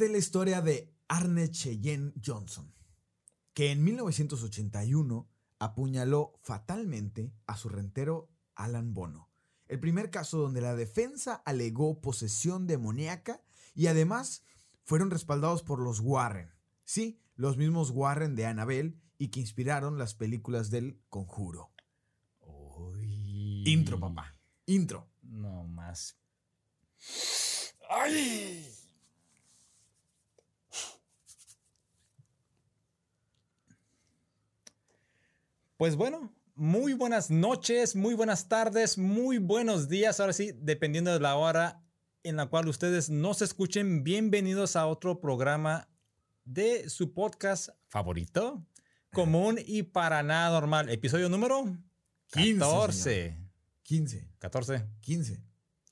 Esta es la historia de Arne Cheyenne Johnson, que en 1981 apuñaló fatalmente a su rentero Alan Bono. El primer caso donde la defensa alegó posesión demoníaca y además fueron respaldados por los Warren. Sí, los mismos Warren de Annabelle y que inspiraron las películas del Conjuro. Intro, papá. Intro. No más. ¡Ay! Pues bueno, muy buenas noches, muy buenas tardes, muy buenos días. Ahora sí, dependiendo de la hora en la cual ustedes nos escuchen, bienvenidos a otro programa de su podcast favorito, común y para nada normal. Episodio número 14. 15. 14. 15.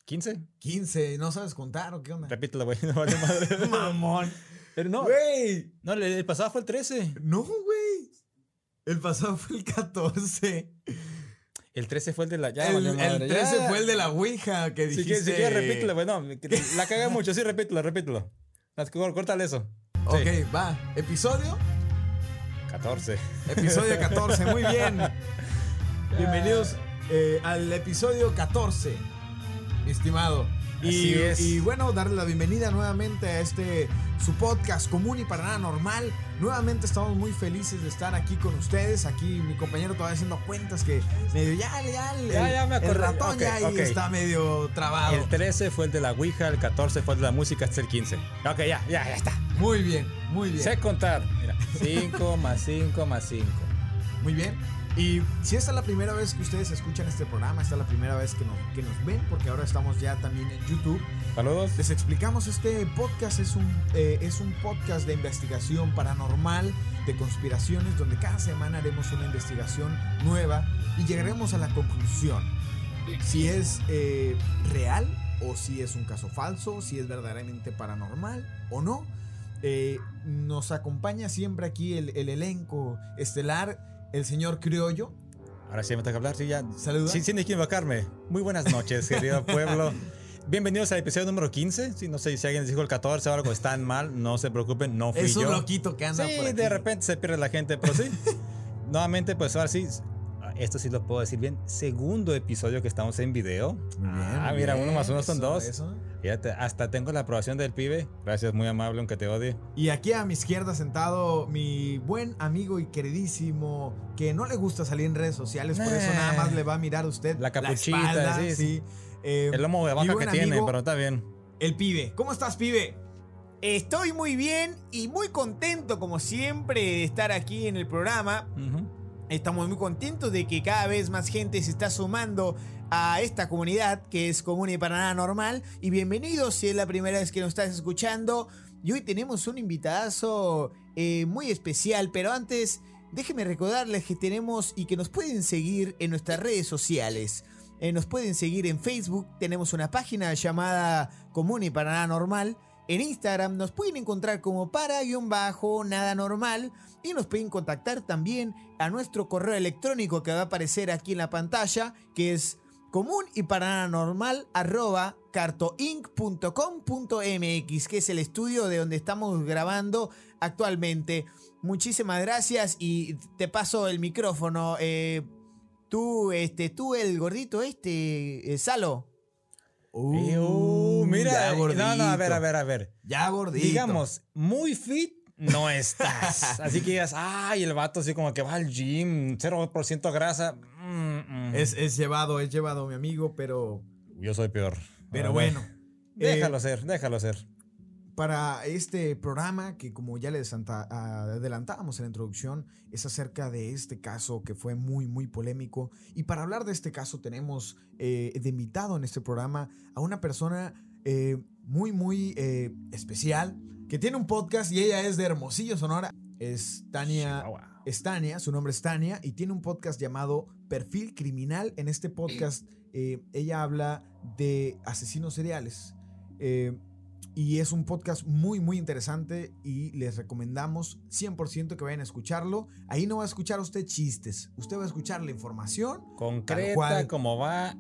15. 15. ¿No sabes contar o qué onda? Repítelo, güey. No vale madre. Mamón. Pero no. Güey. No, el, el pasado fue el 13. No, güey. El pasado fue el 14. El 13 fue el de la. Ya, el, el madre, 13 ya. fue el de la Ouija que Si dijiste. quieres, si quieres, repítelo, güey. No, que te- la caga mucho. Sí, repítelo, repítelo. Córtale eso. Ok, va. Episodio. 14. Episodio 14. Muy bien. Bienvenidos eh, al episodio 14, mi estimado. Y, Así es. y bueno, darle la bienvenida nuevamente a este su podcast común y para nada normal. Nuevamente estamos muy felices de estar aquí con ustedes. Aquí mi compañero todavía haciendo cuentas que medio ya, ya, el, Ya, ya me el ratón ya ahí está medio trabado. El 13 fue el de la Ouija, el 14 fue el de la música, este es el 15. Ok, ya, ya, ya está. Muy bien, muy bien. Sé contar. Mira, 5 más 5 más 5. Muy bien. Y si esta es la primera vez que ustedes escuchan este programa, esta es la primera vez que nos, que nos ven, porque ahora estamos ya también en YouTube. Saludos. Les explicamos, este podcast es un, eh, es un podcast de investigación paranormal, de conspiraciones, donde cada semana haremos una investigación nueva y llegaremos a la conclusión si es eh, real o si es un caso falso, si es verdaderamente paranormal o no. Eh, nos acompaña siempre aquí el, el elenco estelar, el señor Criollo. Ahora sí me toca hablar, sí, ya. Saluda. Sí, sin equivocarme. Muy buenas noches, querido pueblo. Bienvenidos al episodio número 15. Sí, no sé si alguien dijo el 14 o algo, están mal, no se preocupen, no fui es un yo. loquito que anda Sí, por aquí. de repente se pierde la gente, pero sí. Nuevamente, pues ahora sí, esto sí lo puedo decir bien. Segundo episodio que estamos en video. Bien, ah, mira, bien, uno más uno son eso, dos. eso. Fíjate, hasta tengo la aprobación del pibe. Gracias, muy amable, aunque te odie. Y aquí a mi izquierda sentado mi buen amigo y queridísimo, que no le gusta salir en redes sociales, por eso Eh. nada más le va a mirar a usted La capuchita, espalda, sí, sí. Eh, El lomo de baja que tiene, amigo, pero está bien. El pibe. ¿Cómo estás, pibe? Estoy muy bien y muy contento como siempre de estar aquí en el programa. Ujú. Estamos muy contentos de que cada vez más gente se está sumando a esta comunidad que es común y para nada normal. Y bienvenidos si es la primera vez que nos estás escuchando. Y hoy tenemos un invitadazo eh, muy especial, pero antes déjenme recordarles que tenemos y que nos pueden seguir en nuestras redes sociales. Eh, nos pueden seguir en Facebook, tenemos una página llamada Común y para nada normal. En Instagram nos pueden encontrar como para-nada normal y nos pueden contactar también a nuestro correo electrónico que va a aparecer aquí en la pantalla, que es común y para nada normal arroba cartoinc.com.mx, que es el estudio de donde estamos grabando actualmente. Muchísimas gracias y te paso el micrófono. eh, tú, este, tú el gordito este, eh, Salo. Eh, uh, mira, ya eh, no, no, a ver, a ver, a ver. Ya gordito. Digamos, muy fit no estás. Así que digas, ay, el vato así como que va al gym, 0% grasa. Mm, mm. Es, es llevado, es llevado, mi amigo, pero, Yo soy peor. pero bueno. Déjalo Eh, ser, déjalo ser. Para este programa que como ya les anta- adelantábamos en la introducción es acerca de este caso que fue muy muy polémico y para hablar de este caso tenemos eh, de invitado en este programa a una persona eh, muy muy eh, especial que tiene un podcast y ella es de Hermosillo Sonora es Tania es Tania, su nombre es Tania y tiene un podcast llamado Perfil Criminal. En este podcast eh, ella habla de asesinos seriales. Eh, y es un podcast muy, muy interesante y les recomendamos 100% que vayan a escucharlo. Ahí no va a escuchar usted chistes, usted va a escuchar la información. Concreta, como va.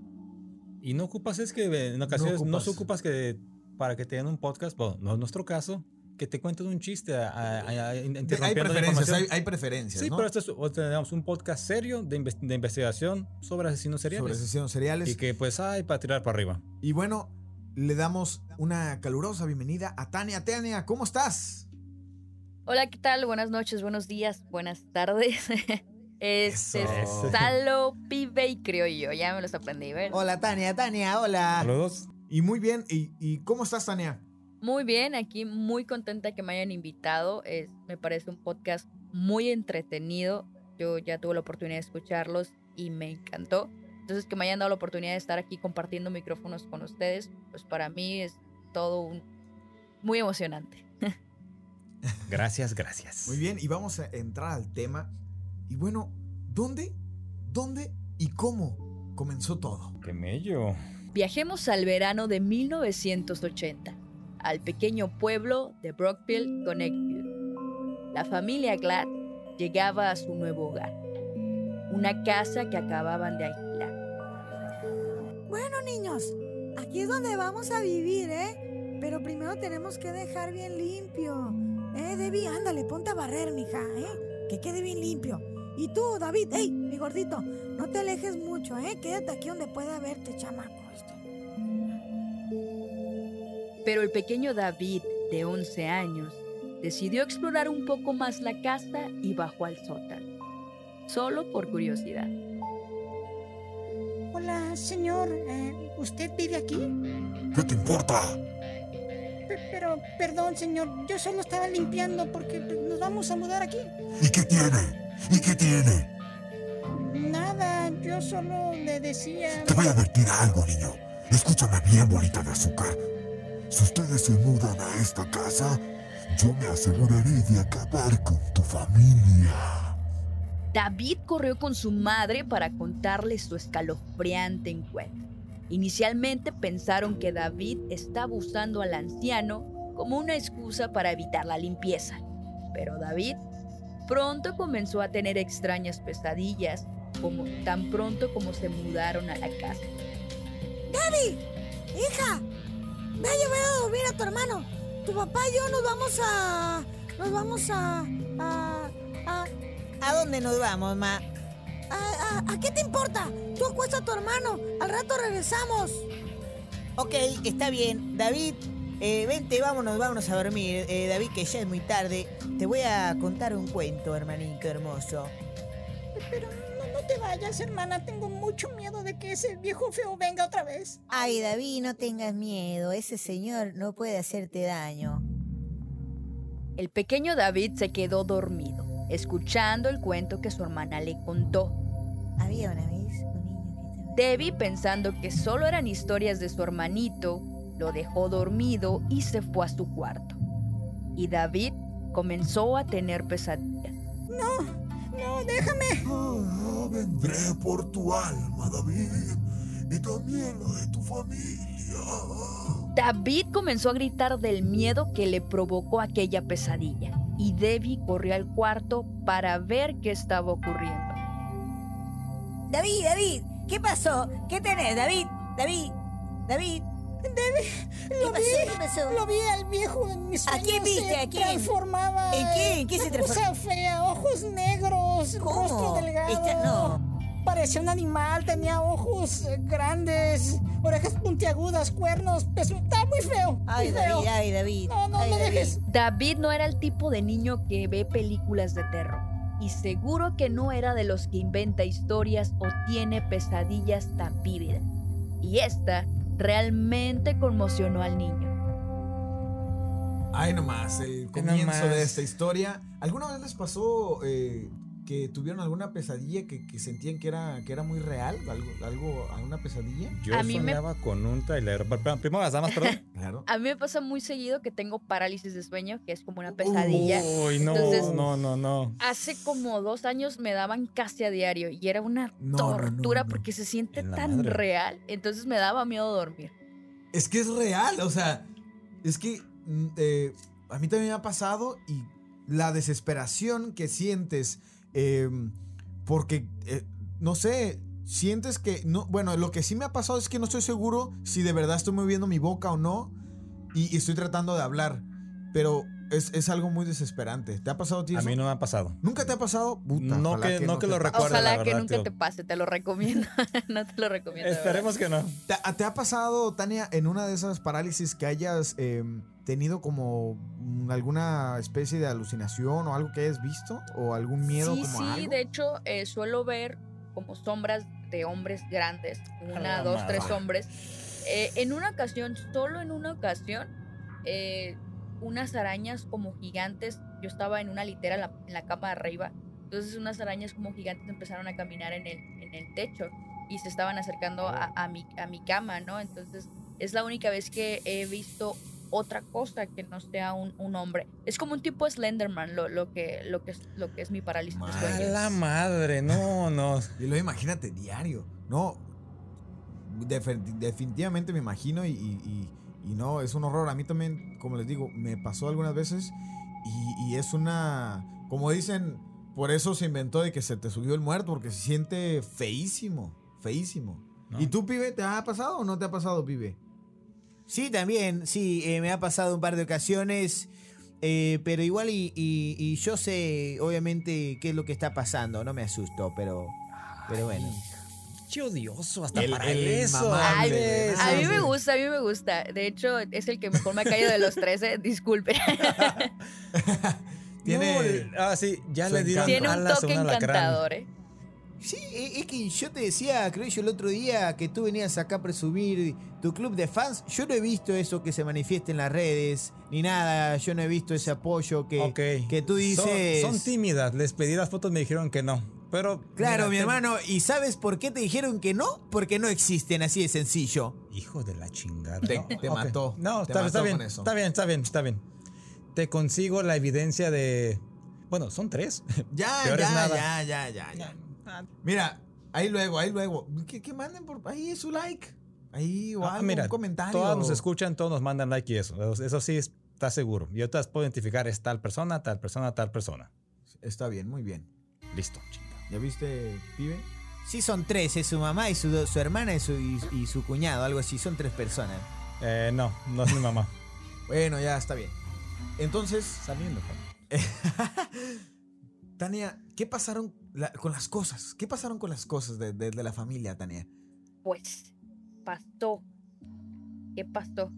Y no ocupas, es que en ocasiones no, ocupas. se ocupas que para que te den un podcast, bueno, no es nuestro caso, que te cuenten un chiste, a- a- a- De- hay preferencias, hay, hay preferencias, Sí, ¿no? pero esto es tenemos un podcast serio de, de investigación sobre asesinos Sobre seriales. asesinos seriales. y que pues hay para tirar para arriba. Y bueno, le damos una calurosa bienvenida a Tania. Tania, ¿cómo estás? Hola, ¿qué tal? Buenas noches, buenos días, buenas tardes. Este es. Salo Pibe y Criollo, ya me los aprendí, ¿ver? Hola, Tania, Tania, hola. Saludos. Y muy bien. ¿Y, y cómo estás, Tania? Muy bien, aquí muy contenta que me hayan invitado. Es, me parece un podcast muy entretenido. Yo ya tuve la oportunidad de escucharlos y me encantó. Entonces, que me hayan dado la oportunidad de estar aquí compartiendo micrófonos con ustedes, pues para mí es todo un, muy emocionante. Gracias, gracias. Muy bien, y vamos a entrar al tema. Y bueno, ¿dónde, dónde y cómo comenzó todo? Qué mello. Viajemos al verano de 1980, al pequeño pueblo de Brockville, Connecticut. La familia Glad llegaba a su nuevo hogar, una casa que acababan de alquilar. Bueno, niños, aquí es donde vamos a vivir, ¿eh? Pero primero tenemos que dejar bien limpio. Eh, Debbie, ándale, ponte a barrer, mija, ¿eh? Que quede bien limpio. Y tú, David, hey, mi gordito, no te alejes mucho, ¿eh? Quédate aquí donde pueda verte, chamaco. Pero el pequeño David, de 11 años, decidió explorar un poco más la casa y bajó al sótano, solo por curiosidad. Hola, señor. eh, ¿Usted vive aquí? ¿Qué te importa? Pe- pero, perdón, señor. Yo solo estaba limpiando porque nos vamos a mudar aquí. ¿Y qué tiene? ¿Y qué tiene? Nada, yo solo le decía... Te voy a advertir algo, niño. Escúchame bien, bolita de azúcar. Si ustedes se mudan a esta casa, yo me aseguraré de acabar con tu familia. David corrió con su madre para contarle su escalofriante encuentro. Inicialmente pensaron que David estaba usando al anciano como una excusa para evitar la limpieza, pero David pronto comenzó a tener extrañas pesadillas como tan pronto como se mudaron a la casa. Debbie, hija, ve a llevar a dormir a tu hermano. Tu papá y yo nos vamos a... Nos vamos a... a... a... ¿A dónde nos vamos, ma? a, a- ¿a qué te importa? Tú acuesta a tu hermano. Al rato regresamos. Ok, está bien. David, eh, vente, vámonos, vámonos a dormir. Eh, David, que ya es muy tarde. Te voy a contar un cuento, hermanito hermoso. Pero no, no te vayas, hermana. Tengo mucho miedo de que ese viejo feo venga otra vez. Ay, David, no tengas miedo. Ese señor no puede hacerte daño. El pequeño David se quedó dormido, escuchando el cuento que su hermana le contó. Había una vez un niño que estaba... Debbie, pensando que solo eran historias de su hermanito, lo dejó dormido y se fue a su cuarto. Y David comenzó a tener pesadillas. No, déjame. Ah, vendré por tu alma, David. Y también la de tu familia. David comenzó a gritar del miedo que le provocó aquella pesadilla. Y Debbie corrió al cuarto para ver qué estaba ocurriendo. David, David, ¿qué pasó? ¿Qué tenés, David? David, David. ¿Qué Lo pasó? vi. ¿Qué pasó? Lo vi al viejo en mis ¿A sueños. quién viste? Se ¿A quién? transformaba. ¿En qué? ¿En qué se Una cosa transformó? fea, ojos negros, ¿Cómo? rostro delgado. Esta- no. Parecía un animal, tenía ojos eh, grandes, orejas puntiagudas, cuernos, peso. Está muy feo. Ay, muy feo. David, ay, David. No, no ay, me David. dejes. David no era el tipo de niño que ve películas de terror. Y seguro que no era de los que inventa historias o tiene pesadillas tan vívidas. Y esta realmente conmocionó al niño. Ay, nomás, el comienzo nomás. de esta historia. ¿Alguna vez les pasó eh, que tuvieron alguna pesadilla que, que sentían que era, que era muy real? ¿Algo, algo, alguna pesadilla? Yo A mí me- soñaba con un trailer. Primero las damas, perdón. Claro. A mí me pasa muy seguido que tengo parálisis de sueño, que es como una pesadilla. Uy, no, Entonces- no, no, no. Hace como dos años me daban casi a diario y era una No, no, no, tortura no. porque se siente tan madre. real. Entonces me daba miedo dormir. Es que es real, o sea, es que mm, eh, a mí también me ha pasado y la desesperación que sientes eh, porque, eh, no sé, sientes que, no, bueno, lo que sí me ha pasado es que no estoy seguro si de verdad estoy moviendo mi boca o no y, y estoy tratando de hablar, pero es, es algo muy desesperante. ¿Te ha pasado a ti A mí no me ha pasado. ¿Nunca te ha pasado? Puta, No ojalá que- no que lo te recuerde. la Ojalá que nunca tío. te pase, te lo recomiendo. no te lo recomiendo. Esperemos que no. ¿Te, ha- te ha pasado, Tania, en una de esas parálisis que hayas eh, tenido como mm, alguna especie de alucinación o algo que hayas visto? ¿O algún miedo sí, como sí, algo? de hecho, eh, suelo ver como sombras de hombres grandes, una, la dos, madre. tres hombres. Eh, en una ocasión, solo en una ocasión, eh, unas arañas como gigantes, yo estaba en una litera en la, en la cama de arriba, entonces unas arañas como gigantes empezaron a caminar en el, en el techo y se estaban acercando a, a mi, a mi cama, ¿no? Entonces es la única vez que he visto otra cosa que no sea un, un hombre. Es como un tipo Slenderman, lo, lo, que, lo, que, es, lo que es mi parálisis de la madre, no, no. Y luego imagínate, diario. No, definitivamente me imagino y, y- y- y no, es un horror. A mí también, como les digo, me pasó algunas veces y, y es una, como dicen, por eso se inventó de que se te subió el muerto, porque se siente feísimo, feísimo. No. ¿Y tú, pibe, te ha pasado o no te ha pasado, pibe? Sí, también, sí, eh, me ha pasado un par de ocasiones, eh, pero igual y, y- y yo sé obviamente qué es lo que está pasando, no me asusto, pero, pero bueno. Qué odioso hasta El- para el eso. Andrés. ¿verdad? A mí me gusta, a mí me gusta. De hecho, es el que mejor me ha caído de los 13. Disculpe. Tiene- No, ah, sí, ya su le dieron Tiene un toque encantador, ¿eh? Sí, es que yo te decía, creo yo el otro día que tú venías acá a presumir tu club de fans, yo no he visto eso que se manifiesta en las redes, ni nada, yo no he visto ese apoyo que, que tú dices. Son, tímidas. Les pedí las fotos, me dijeron que no. Pero. Claro, mira, mi te- hermano, ¿y sabes por qué te dijeron que no? Porque no existen, así de sencillo. Hijo de la chingada. Te- No, te ok. mató, No, te está, está bien. con eso. Está bien, está bien, está bien. Te consigo la evidencia de. Bueno, son tres. Ya, ya, nada. ya, ya, ya, ya. Mira, ahí luego, ahí luego. Que, que manden por ahí su like. Ahí o Ah, algo, mira, un comentario. todos nos escuchan, todos nos mandan like y eso. Eso sí está seguro. Yo te las puedo identificar, es tal persona, tal persona, tal persona. Está bien, muy bien. Listo, chinga. ¿Ya viste, pibe? Sí, son tres, es su mamá y su, su hermana y su, y, y su cuñado, algo así, son tres personas. Eh, no, no es mi mamá. Bueno, ya está bien. Entonces, Saliendo, Juan. Tania, ¿qué pasaron la- con las cosas? ¿Qué pasaron con las cosas de, de- de la familia, Tania? Pues, pasó. ¿Qué pasó?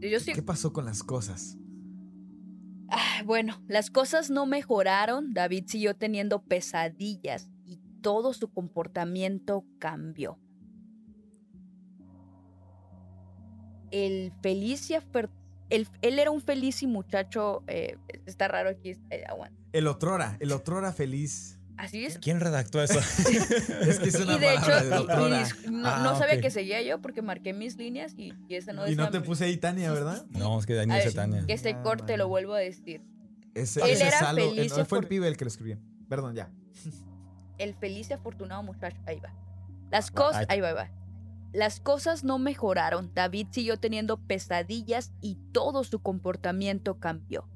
Yo sí. ¿Qué pasó con las cosas? Ah, bueno, las cosas no mejoraron. David siguió teniendo pesadillas y todo su comportamiento cambió. El feliz y afer- el- él era un feliz y muchacho. eh, está raro aquí. eh. El otrora, el otrora feliz. Así es. ¿Quién redactó eso? Es que es una Y de hecho, de y- y no, Ah, no sabía que seguía yo porque marqué mis líneas y, y esa no Y no te mi- puse ahí Tania, ¿verdad? no, es que Daniel Ay, se Tania. Que Ah, corte, lo vuelvo a decir. Ese, Él ese era Salo, eh, feliz no, fue el pibe el que lo escribió. Perdón, ya. el feliz y afortunado muchacho. Ahí va. Las Ah, cosas, ahí- ahí va, ahí va. Las cosas no mejoraron. David siguió teniendo pesadillas y todo su comportamiento cambió.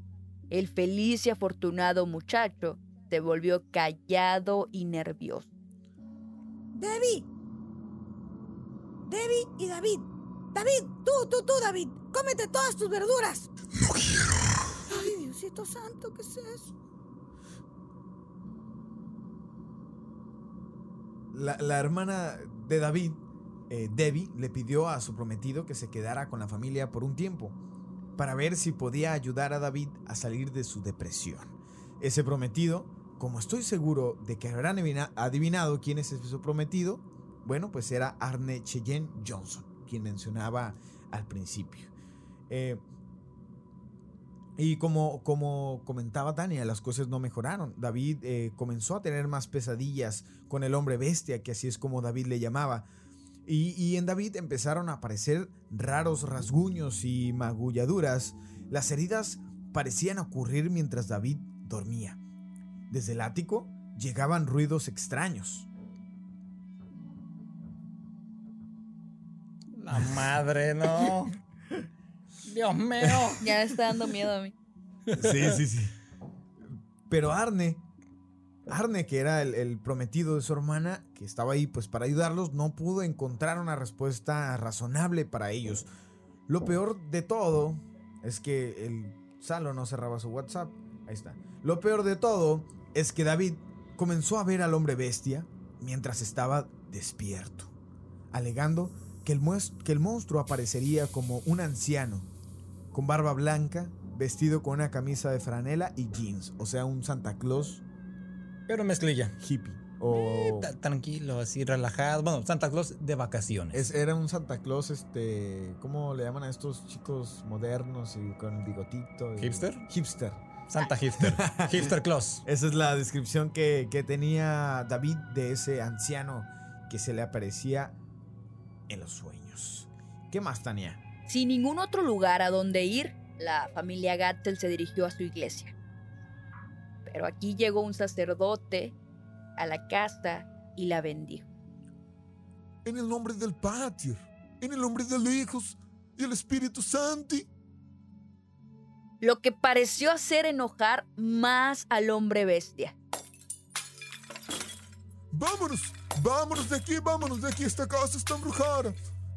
El feliz y afortunado muchacho se volvió callado y nervioso. Debbie. Debbie y David. David, tú, tú, tú, David. Cómete todas tus verduras. No quiero. Ay, Diosito Santo, ¿qué es eso? La, la hermana de David, eh, Debbie, le pidió a su prometido que se quedara con la familia por un tiempo para ver si podía ayudar a David a salir de su depresión. Ese prometido, como estoy seguro de que habrán adivina- adivinado quién es su prometido, bueno, pues era Arne Cheyenne Johnson, quien mencionaba al principio. Eh, y como, como comentaba Tania, las cosas no mejoraron. David eh, comenzó a tener más pesadillas con el hombre bestia, que así es como David le llamaba. Y, y en David empezaron a aparecer raros rasguños y magulladuras. Las heridas parecían ocurrir mientras David dormía. Desde el ático llegaban ruidos extraños. La madre, no. Dios mío. Ya está dando miedo a mí. Sí, sí, sí. Pero Arne, Arne, que era el, el prometido de su hermana, que estaba ahí pues para ayudarlos, no pudo encontrar una respuesta razonable para ellos. Lo peor de todo es que el Salo no cerraba su WhatsApp. Ahí está. Lo peor de todo es que David comenzó a ver al hombre bestia mientras estaba despierto, alegando que el, que el monstruo aparecería como un anciano, con barba blanca, vestido con una camisa de franela y jeans, o sea, un Santa Claus Pero mezclilla. hippie. O Ta- Tranquilo, así relajado. Bueno, Santa Claus de vacaciones. es- era un Santa Claus, este, ¿cómo le llaman a estos chicos modernos y con bigotito? y- ¿Hipster? Hipster. Santa Hipster. Hipster Claus. Esa es la descripción que, que tenía David de ese anciano que se le aparecía en los sueños. ¿Qué más, Tania? Sin ningún otro lugar a donde ir, la familia Gattel se dirigió a su iglesia. Pero aquí llegó un sacerdote a la casa y la bendijo. En el nombre del Padre, en el nombre del Hijo y el Espíritu Santo. Lo que pareció hacer enojar más al hombre bestia. Vámonos, vámonos de aquí, vámonos de aquí. Esta casa está embrujada.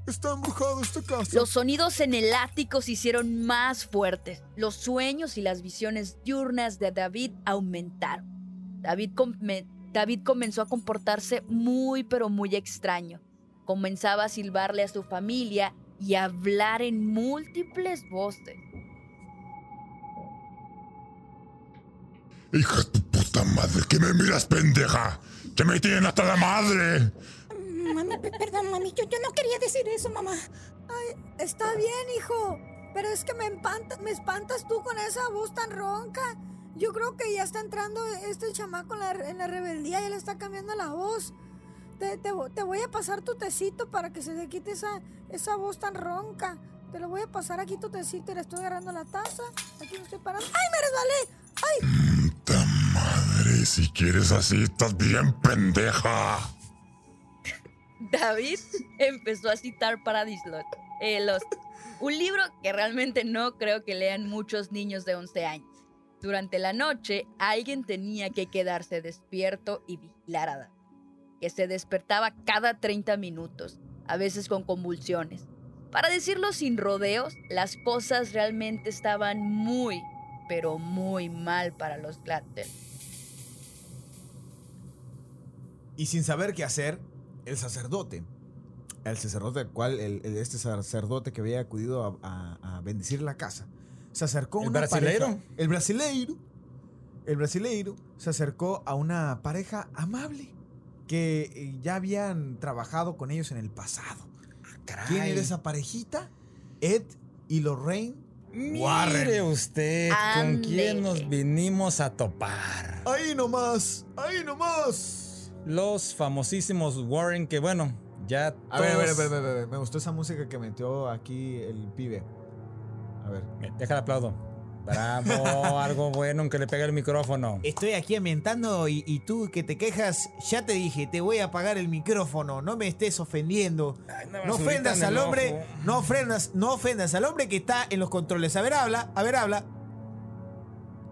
Está embrujada esta casa. Los sonidos en el ático se hicieron más fuertes. Los sueños y las visiones diurnas de David aumentaron. David, come- David comenzó a comportarse muy pero muy extraño. Comenzaba a silbarle a su familia y a hablar en múltiples voces. Hija de tu puta madre, que me miras, pendeja. Que me tienen hasta la madre. Mami, pe- perdón, mami, yo, yo no quería decir eso, mamá. Está bien, hijo. Pero es que me, empanta- me espantas tú con esa voz tan ronca. Yo creo que ya está entrando este chamaco en la, en la rebeldía, ya le está cambiando la voz. Te, te te voy a pasar tu tecito para que se te quite esa, esa voz tan ronca. Te lo voy a pasar aquí tu tecito y le estoy agarrando la taza. Aquí me estoy parando. ¡Ay, me resbalé! Puta madre, si quieres así, estás bien pendeja. David empezó a citar Paradise Lost, eh, Lost, un libro que realmente no creo que lean muchos niños de 11 años. Durante la noche, alguien tenía que quedarse despierto y vigilar a David, que se despertaba cada 30 minutos, a veces con convulsiones. Para decirlo sin rodeos, las cosas realmente estaban muy, pero muy mal para los Glattel. Y sin saber qué hacer, el sacerdote, el sacerdote al cual, el, el- este sacerdote que había acudido a, a- a bendecir la casa, se acercó a ¿El una brasileiro? pareja- el brasileiro. El brasileiro se acercó a una pareja amable que eh, ya habían trabajado con ellos en el pasado. ¿Quién era esa parejita? Ed y Lorraine Mire Warren. usted con quién nos vinimos a topar. Ahí nomás, ahí nomás. Los famosísimos Warren, que bueno, ya A ver, a ver, a todos- ver, a ver, a ver, me gustó esa música que metió aquí el pibe. A ver. Déjale aplaudo. Bravo, algo bueno en que le pegue el micrófono. Estoy aquí ambientando y, y tú que te quejas, ya te dije, te voy a apagar el micrófono, no me estés ofendiendo. No ofendas al hombre, no ofendas, no ofendas al hombre que está en los controles. A ver, habla, a ver, habla.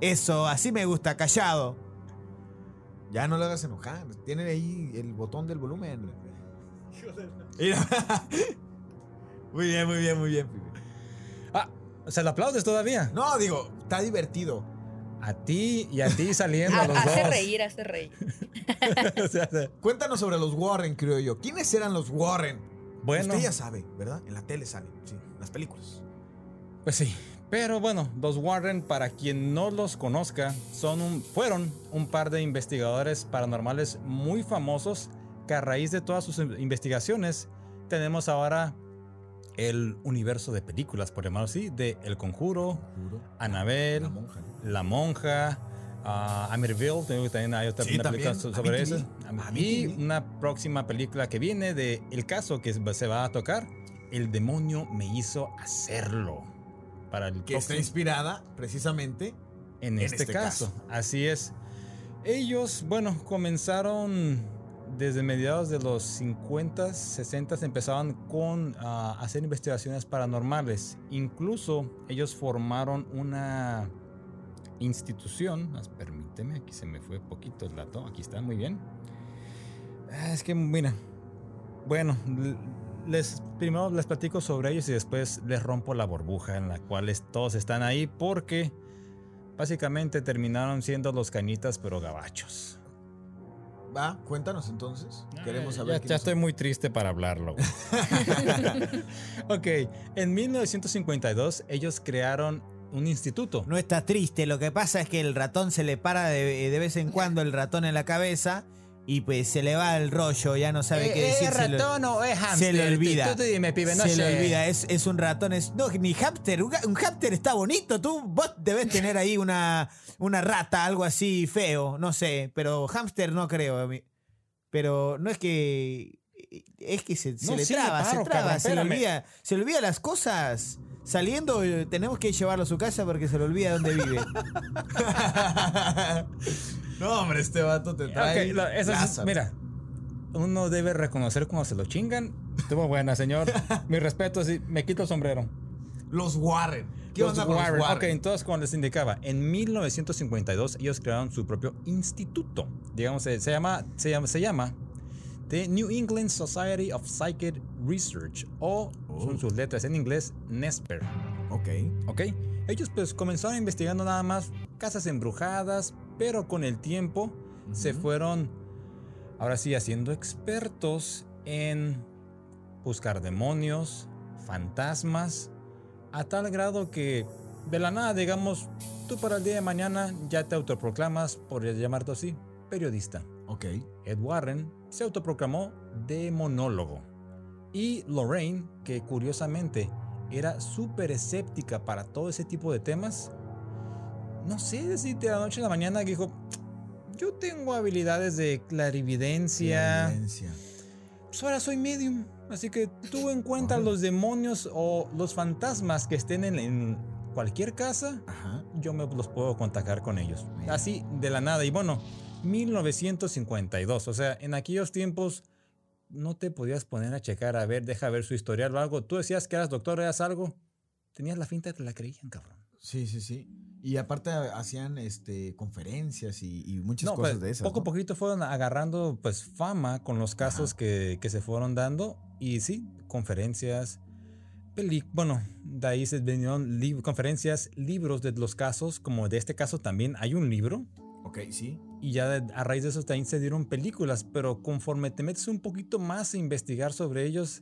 Eso, así me gusta, callado. Ya no lo hagas enojar. Tiene ahí el botón del volumen. Mira. muy bien, muy bien, muy bien. Pibe. Ah, ¿se lo aplaudes todavía? No, digo, está divertido. A ti y a ti saliendo a los Hace dos. reír, hace reír. O sea, Cuéntanos sobre los Warren, creo yo. ¿Quiénes eran los Warren? bueno, Usted ya sabe, ¿verdad? En la tele salen, sí, en las películas. pues sí. Pero bueno, los Warren, para quien no los conozca, son un, fueron un par de investigadores paranormales muy famosos que a raíz de todas sus investigaciones tenemos ahora el universo de películas, por llamarlo así, de El Conjuro, Juro. Annabelle, La monja. ¿no? La Monja, ah, que también hay otra Sí, una también. película so- sobre eso. Y una próxima película que viene de el caso que se va a tocar, El demonio me hizo hacerlo. Para el Que está inspirada precisamente. en en este, este caso. caso. Así es. Ellos, bueno, comenzaron desde mediados de los 50, 60, empezaban con ah, hacer investigaciones paranormales. Incluso ellos formaron una institución. Permíteme, aquí se me fue poquito el dato. Aquí está, muy bien. Ah, Es que, mira, bueno, les primero les platico sobre ellos y después les rompo la burbuja en la cual todos están ahí porque básicamente terminaron siendo los cañitas pero gabachos. Va, cuéntanos entonces. Queremos Ay, saber. Ya, ya estoy son. muy triste para hablarlo. ok, en 1952 ellos crearon un instituto. No está triste, lo que pasa es que el ratón se le para de, de vez en cuando el ratón en la cabeza y pues se le va el rollo, ya no sabe qué decir. se lo- o es se le olvida. Tú, tú dime, pibe, no se sé. le olvida, es, es un ratón, es. No, ni hámster. Un, un hámster está bonito. Tú, vos debes tener ahí una, una rata, algo así feo, no sé. Pero hámster no creo. a mí. Pero no es que. Es que se, se No, le sí, traba, paro, se traba, cabrón, se le olvida. Se le olvida las cosas. Saliendo, eh, tenemos que llevarlo a su casa porque se le olvida dónde vive. No, hombre, este vato te trae. Ok, lo- eso es- mira, uno debe reconocer cuando se lo chingan. Estuvo buena, señor. Mi respeto, sí, me quito el sombrero. Los Warren. ¿Qué Los onda con Warren. los Ok, Warren? entonces, como les indicaba, en 1952 ellos crearon su propio instituto. Digamos, eh, se llama, se llama, se llama The New England Society of Psychic Research, o son sus letras en inglés, NESPER. Ok. ¿Ok? Ellos pues comenzaron investigando nada más casas embrujadas, pero con el tiempo se fueron, ahora sí, haciendo expertos en buscar demonios, fantasmas, a tal grado que de la nada, digamos, tú para el día de mañana ya te autoproclamas, por llamarte así, periodista. Ok. Ed Warren se autoproclamó demonólogo. Y Lorraine, que curiosamente era súper escéptica para todo ese tipo de temas, no sé decirte de la noche a la mañana dijo, yo tengo habilidades de clarividencia, Evidencia. pues ahora soy medium, así que tú encuentras los demonios o los fantasmas que estén en, en cualquier casa, Ajá. yo me los puedo contactar con ellos. Así de la nada. Y bueno, 1952. O sea, en aquellos tiempos no te podías poner a checar, a ver, deja ver su historial o algo. Tú decías que eras doctor, eras algo. Tenías la finta que la creían, cabrón. Sí, sí, sí. Y aparte hacían este conferencias y, y muchas No, cosas pues, de esas. poco a ¿no? poquito fueron agarrando pues fama con los casos que, que se fueron dando. Y sí, conferencias, peli bueno, de ahí se vinieron lib- conferencias, libros de los casos, como de este caso también hay un libro. Ok, sí. Y ya de- a raíz de eso también se dieron películas, pero conforme te metes un poquito más a investigar sobre ellos,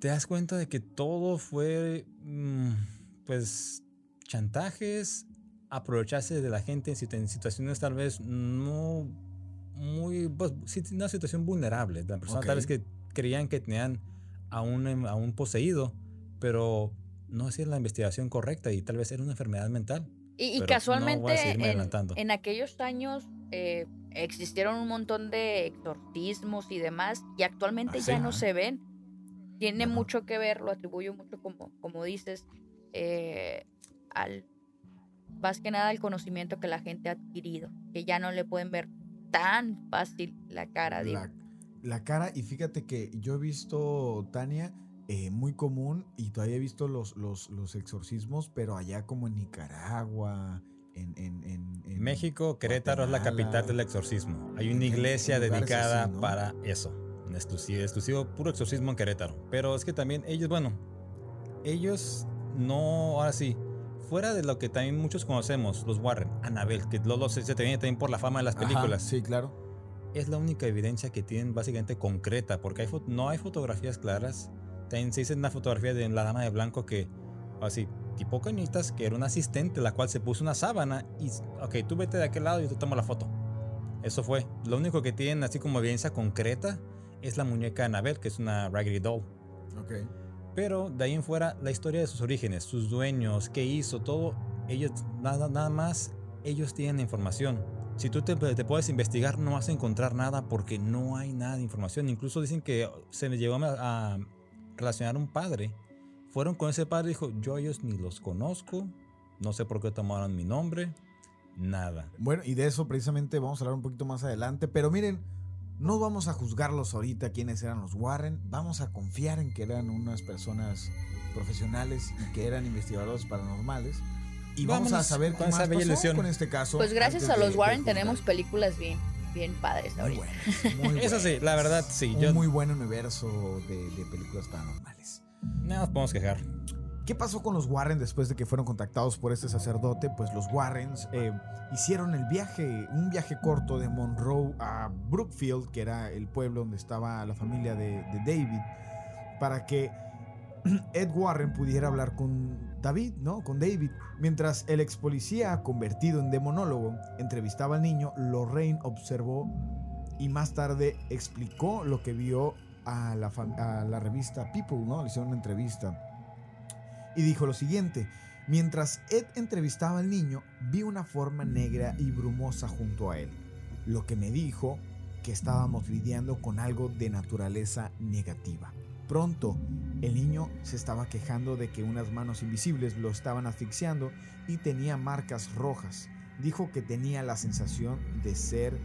te das cuenta de que todo fue, mm, pues, chantajes, aprovecharse de la gente en, situ- en situaciones tal vez no muy, pues, sí, una situación vulnerable. La persona tal vez que creían que tenían a un, a un poseído, pero no hacían la investigación correcta y tal vez era una enfermedad mental. Y, y Pero no casualmente en, aquellos años eh, existieron un montón de exorcismos y demás y actualmente Ah, ya sí. no se ven. Tiene Ajá. mucho que ver, lo atribuyo mucho como, como dices, eh, al más que nada al conocimiento que la gente ha adquirido, que ya no le pueden ver tan fácil la cara. digo. La, la cara, y fíjate que yo he visto, Tania, eh, muy común, y todavía he visto los, los, los exorcismos, pero allá como en Nicaragua, en, en, en- en México, Querétaro es la capital del exorcismo. Hay una iglesia dedicada así, ¿no? para eso. Un exclusivo, exclusivo, puro exorcismo en Querétaro. Pero es que también ellos, bueno, ellos no, ahora sí, fuera de lo que también muchos conocemos, los Warren, Annabelle, que lo, lo- se se te viene también por la fama de las Ajá, películas, sí, claro. es la única evidencia que tienen básicamente concreta, porque hay, no hay fotografías claras. También se dice una fotografía de la dama de blanco que, así, tipo cañitas, que era una asistente, la cual se puso una sábana y, ok, tú vete de aquel lado y yo te tomo la foto. Eso fue. Lo único que tienen así como evidencia concreta es la muñeca Annabelle, que es una Raggedy Doll. Ok. Pero de ahí en fuera, la historia de sus orígenes, sus dueños, qué hizo, todo, ellos, nada, nada más, ellos tienen la información. Si tú te, te puedes investigar, no vas a encontrar nada porque no hay nada de información. Incluso dicen que se les llegó a, a relacionar un padre. Fueron con ese padre y dijo, yo ellos ni los conozco, no sé por qué tomaron mi nombre, nada. Bueno, y de eso precisamente vamos a hablar un poquito más adelante, pero miren, no vamos a juzgarlos ahorita quiénes eran los Warren, vamos a confiar en que eran unas personas profesionales y que eran investigadores paranormales. Y vamos a saber qué más pasó ilusión. con este caso. Pues gracias a los de Warren tenemos películas bien. bien padres Muy ahorita. buenas, muy Eso sí, buenas. la verdad, sí. Un Yo muy buen universo de, de películas paranormales. no nos podemos quejar. ¿Qué pasó con los Warren después de que fueron contactados por este sacerdote? Pues los Warrens eh, hicieron el viaje, un viaje corto de Monroe a Brookfield, que era el pueblo donde estaba la familia de, David, para que Ed Warren pudiera hablar con David, ¿no? Con David. Mientras el ex policía, convertido en demonólogo, entrevistaba al niño, Lorraine observó y más tarde explicó lo que vio a la, a la revista People, ¿no? Le hicieron una entrevista y dijo lo siguiente. Mientras Ed entrevistaba al niño, vi una forma negra y brumosa junto a él, lo que me dijo que estábamos lidiando con algo de naturaleza negativa. Pronto, el niño se estaba quejando de que unas manos invisibles lo estaban asfixiando y tenía marcas rojas. Dijo que tenía la sensación de ser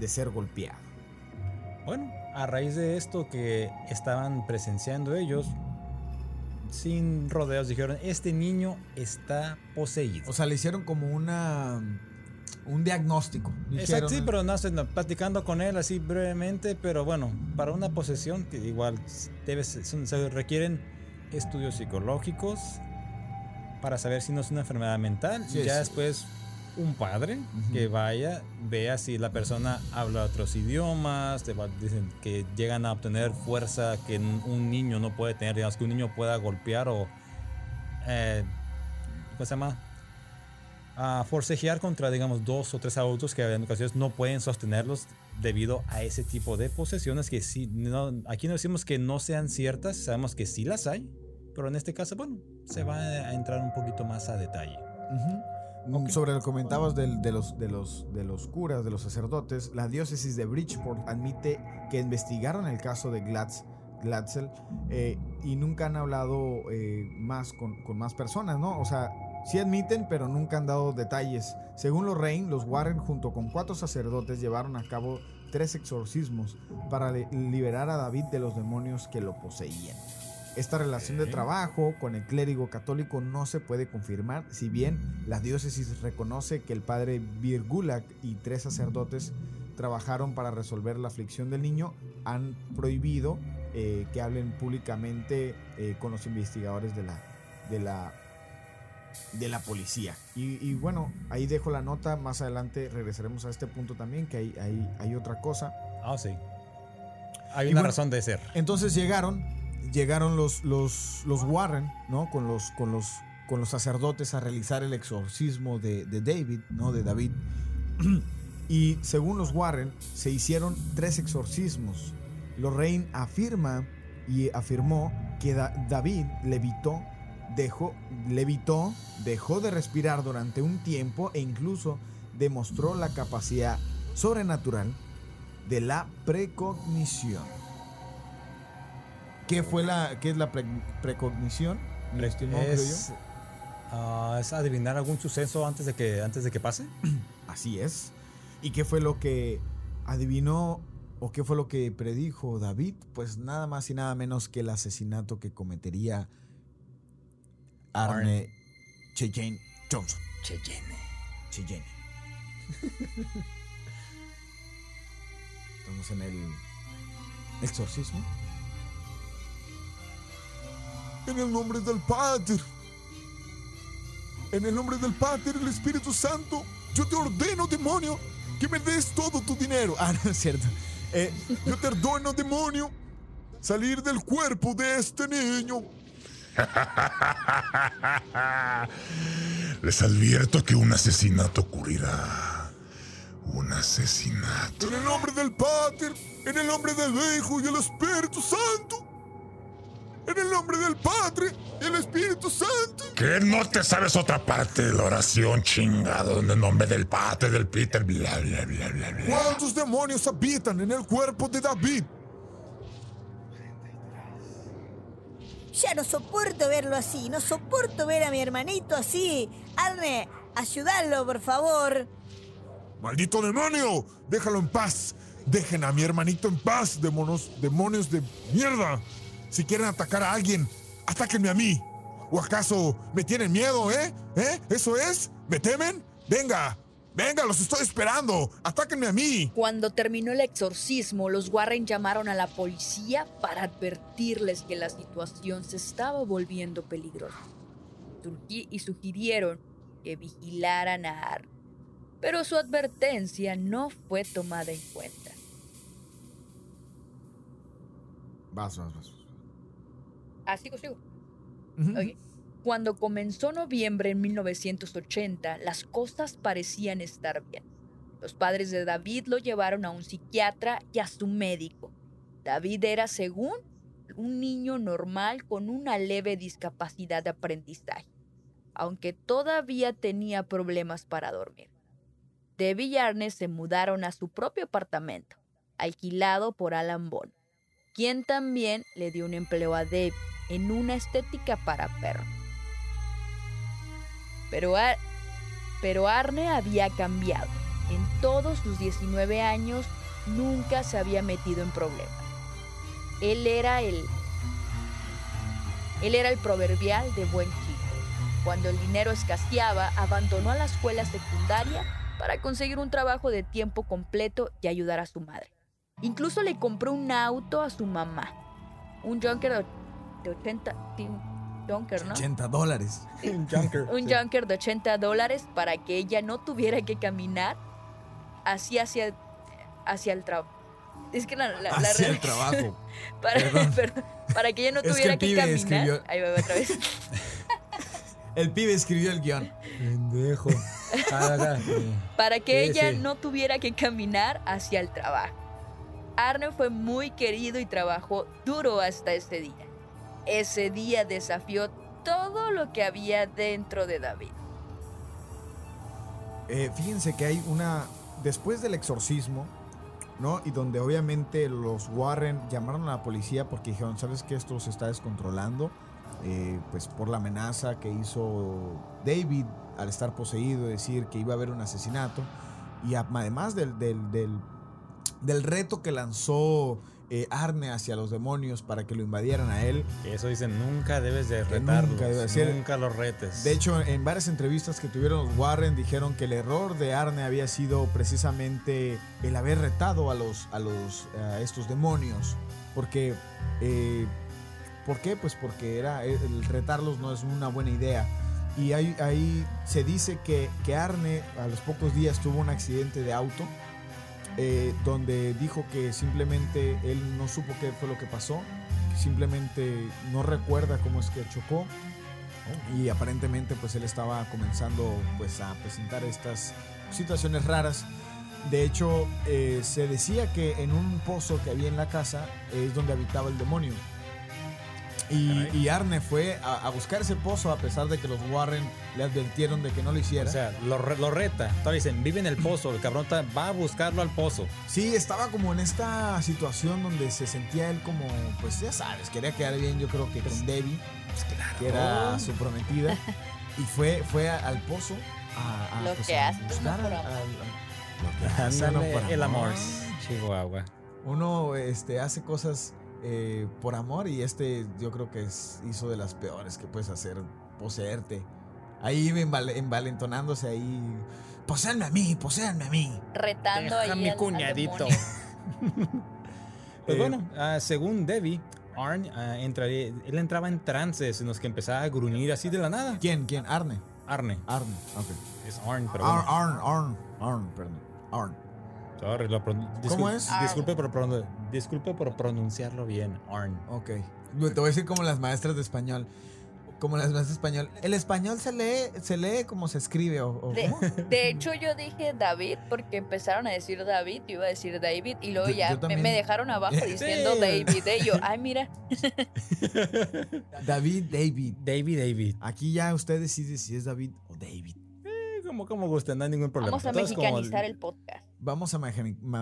de ser golpeado. Bueno, a raíz de esto que estaban presenciando ellos, sin rodeos, dijeron, este niño está poseído. O sea, le hicieron como una un diagnóstico. Exacto, sí, pero no no, platicando con él así brevemente, pero bueno, para una posesión que igual debe se requieren estudios psicológicos para saber si no es una enfermedad mental. Sí, y ya sí. después un padre que vaya, vea si la persona habla otros idiomas, te va- dicen que llegan a obtener fuerza que un niño no puede tener, digamos que un niño pueda golpear o, eh, ¿cómo se llama? a forcejear contra, digamos, dos o tres adultos que en ocasiones no pueden sostenerlos debido a ese tipo de posesiones que sí, no, aquí no decimos que no sean ciertas, sabemos que sí las hay, pero en este caso, bueno, se va a entrar un poquito más a detalle. Ujú. Ok. Sobre lo que comentabas del- de, los, de, los, de los curas, de los sacerdotes, la diócesis de Bridgeport admite que investigaron el caso de Glatz, Glatzel eh, y nunca han hablado eh, más con, con más personas, ¿no? O sea, sí admiten, pero nunca han dado detalles. Según Lorraine, los Warren junto con cuatro sacerdotes llevaron a cabo tres exorcismos para li- liberar a David de los demonios que lo poseían. Esta relación de trabajo con el clérigo católico no se puede confirmar, si bien la diócesis reconoce que el padre Virgulak y tres sacerdotes trabajaron para resolver la aflicción del niño, han prohibido eh, que hablen públicamente eh, con los investigadores de la, de la, de la policía. Y, y bueno, ahí dejo la nota, más adelante regresaremos a este punto también, que hay, hay, hay otra cosa. Ah, sí. Hay Y una bueno, razón de ser. Entonces llegaron, llegaron los, los, los Warren, ¿no? Con los, con los, con los sacerdotes a realizar el exorcismo de, David, ¿no? De David. Y según los Warren, se hicieron tres exorcismos. Lorraine afirma y afirmó que Da- David levitó, dejó, levitó, dejó de respirar durante un tiempo e incluso demostró la capacidad sobrenatural de la precognición. ¿Qué fue la, qué es la pre- precognición? mi estimado Es, ah, es adivinar algún suceso antes de que, antes de que pase. Así es. ¿Y qué fue lo que adivinó o qué fue lo que predijo David? Pues nada más y nada menos que el asesinato que cometería Arne Cheyenne Johnson. Cheyenne. Cheyenne. Estamos en el exorcismo. En el nombre del Padre. En el nombre del Padre y del Espíritu Santo, yo te ordeno, demonio, que me des todo tu dinero. Ah, no es cierto. Eh, Yo te ordeno, demonio, salir del cuerpo de este niño. Les advierto que un asesinato ocurrirá. Un asesinato. En el nombre del Padre, en el nombre del Hijo y el Espíritu Santo. En el nombre del Padre y el Espíritu Santo. ¿Que no te sabes otra parte de la oración, chingado? En el nombre del Padre, del Peter, bla, bla, bla, bla, bla. ¿Cuántos demonios habitan en el cuerpo de David? Ya no soporto verlo así, no soporto ver a mi hermanito así. Arne, ayúdalo, por favor. ¡Maldito demonio! Déjalo en paz. Dejen a mi hermanito en paz, demonios, demonios de mierda. Si quieren atacar a alguien, atáquenme a mí. ¿O acaso me tienen miedo, eh? ¿Eh? ¿Eso es? ¿Me temen? Venga, Venga, los estoy esperando. Atáquenme a mí. Cuando terminó el exorcismo, los Warren llamaron a la policía para advertirles que la situación se estaba volviendo peligrosa. Surgi- Y sugirieron que vigilaran a Arne. Pero su advertencia no fue tomada en cuenta. Vas, vas, vas. Ah, sigo, sigo. Ujú. Ok. Cuando comenzó noviembre en 1980, las cosas parecían estar bien. Los padres de David lo llevaron a un psiquiatra y a su médico. David era, según, un niño normal con una leve discapacidad de aprendizaje, aunque todavía tenía problemas para dormir. Debbie y Arne se mudaron a su propio apartamento, alquilado por Alan Bond, quien también le dio un empleo a Debbie en una estética para perros. Pero, Ar- pero Arne había cambiado. En todos sus 19 años nunca se había metido en problemas. Él era el él era el proverbial de buen chico. Cuando el dinero escaseaba, abandonó la escuela secundaria para conseguir un trabajo de tiempo completo y ayudar a su madre. Incluso le compró un auto a su mamá. Un Junker de de 80 sí, un Junker, ¿no? 80 dólares. Un junker. un sí. junker de 80 dólares para que ella no tuviera que caminar así hacia, hacia el trabajo. Es que la, la, la Hacia el trabajo. para, Perdón. perdón, para que ella no Es que tuviera el que, caminar. escribió- Ahí va otra vez. El pibe escribió el guion. Pendejo. Ah, acá, sí. Para que Sí, ella sí. no tuviera que caminar hacia el trabajo. Arne fue muy querido y trabajó duro hasta ese día. Ese día desafió todo lo que había dentro de David. Eh, fíjense que hay una. Después del exorcismo, ¿no? Y donde obviamente los Warren llamaron a la policía porque dijeron: ¿Sabes que esto se está descontrolando? Eh, pues por la amenaza que hizo David al estar poseído, decir que iba a haber un asesinato. Y además del, del, del- del reto que lanzó eh, Arne hacia los demonios para que lo invadieran a él. Eso dicen, nunca debes de Que retarlos. nunca debe ser. Nunca los retes. De hecho, en varias entrevistas que tuvieron los Warren dijeron que el error de Arne había sido precisamente el haber retado a los a los a estos demonios, porque eh, ¿por qué? Pues porque era el retarlos no es una buena idea. Y ahí, ahí se dice que, que Arne a los pocos días tuvo un accidente de auto eh, donde dijo que simplemente él no supo qué fue lo que pasó, que simplemente no recuerda cómo es que chocó y aparentemente pues él estaba comenzando pues a presentar estas situaciones raras. De hecho, eh, se decía que en un pozo que había en la casa es donde habitaba el demonio. Y, Arne fue a, a buscar ese pozo a pesar de que los Warren le advirtieron de que no lo hiciera. O sea, lo, re- lo reta. Todavía dicen, vive en el pozo. El cabrón va a buscarlo al pozo. Sí, estaba como en esta situación donde se sentía él como, pues ya sabes, quería quedar bien yo creo que con Debbie, que era su prometida. Y fue, fue a- al pozo a, a, Lo pues, que a hace uno buscar por al- al- lo que hace el amor. amor. Chihuahua. Uno este, hace cosas eh, por amor y este yo creo que es, hizo de las peores que puedes hacer, poseerte. Ahí enval- envalentonándose ahí. Poseanme a mí, poseanme a mí. Retando ahí Deja mi al- al cuñadito. Pues Eh, bueno, ah, según Debbie, Arn ah, entraría- él entraba en trances en los que empezaba a gruñir así de la nada. ¿Quién? ¿Quién? Arne. Arne. Arne. Ok. Es Arn, pero Arn, bueno. Arn, Arn, Arn, perdón. Arn. Sorry, lo pron- ¿Cómo es? Disculpe por, pronun- disculpe por pronunciarlo bien. Arn. Ok. Te voy a decir como las maestras de español. Como las maestras de español. El español se lee, se lee como se escribe. O, o De, ¿cómo? de hecho, yo dije David porque empezaron a decir David, yo iba a decir David y luego Yo- ya yo me, dejaron abajo Sí. diciendo David. Y yo, ay, mira, David, David. David, David. Aquí ya usted decide si es David o David. Eh, como, como gusten, no hay ningún problema. vamos a como mexicanizar el podcast. Vamos a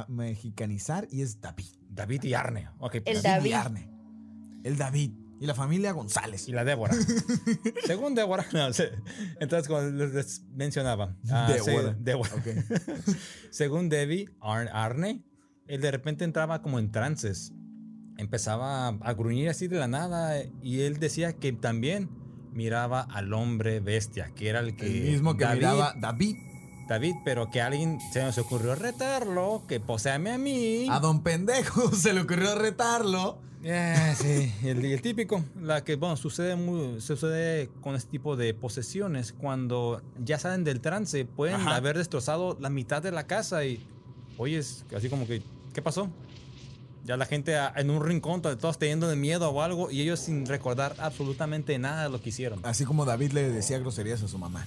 mexicanizar y es David. David y Arne. Ok, El David. y Arne. El David. Y la familia González. Y la Débora. Según Débora. no, se- entonces, como les, mencionaba. ah, Débora. Según Debbie, Ar- Arne, él de repente entraba como en trances. Empezaba a, a gruñir así de la nada. Y él decía que también miraba al hombre bestia, que era el que. El mismo que David, miraba David. David, pero que alguien se nos ocurrió retarlo, que poseame a mí. A don pendejo se le ocurrió retarlo. Ah, sí, el, el típico, la que, bueno, sucede, muy, sucede con este tipo de posesiones. Cuando ya salen del trance, pueden Ajá. haber destrozado la mitad de la casa y, oyes, así como que, ¿qué pasó? Ya la gente en un rincón, todos teniendo de miedo o algo, y ellos sin recordar absolutamente nada de lo que hicieron. Así como David le decía groserías a su mamá.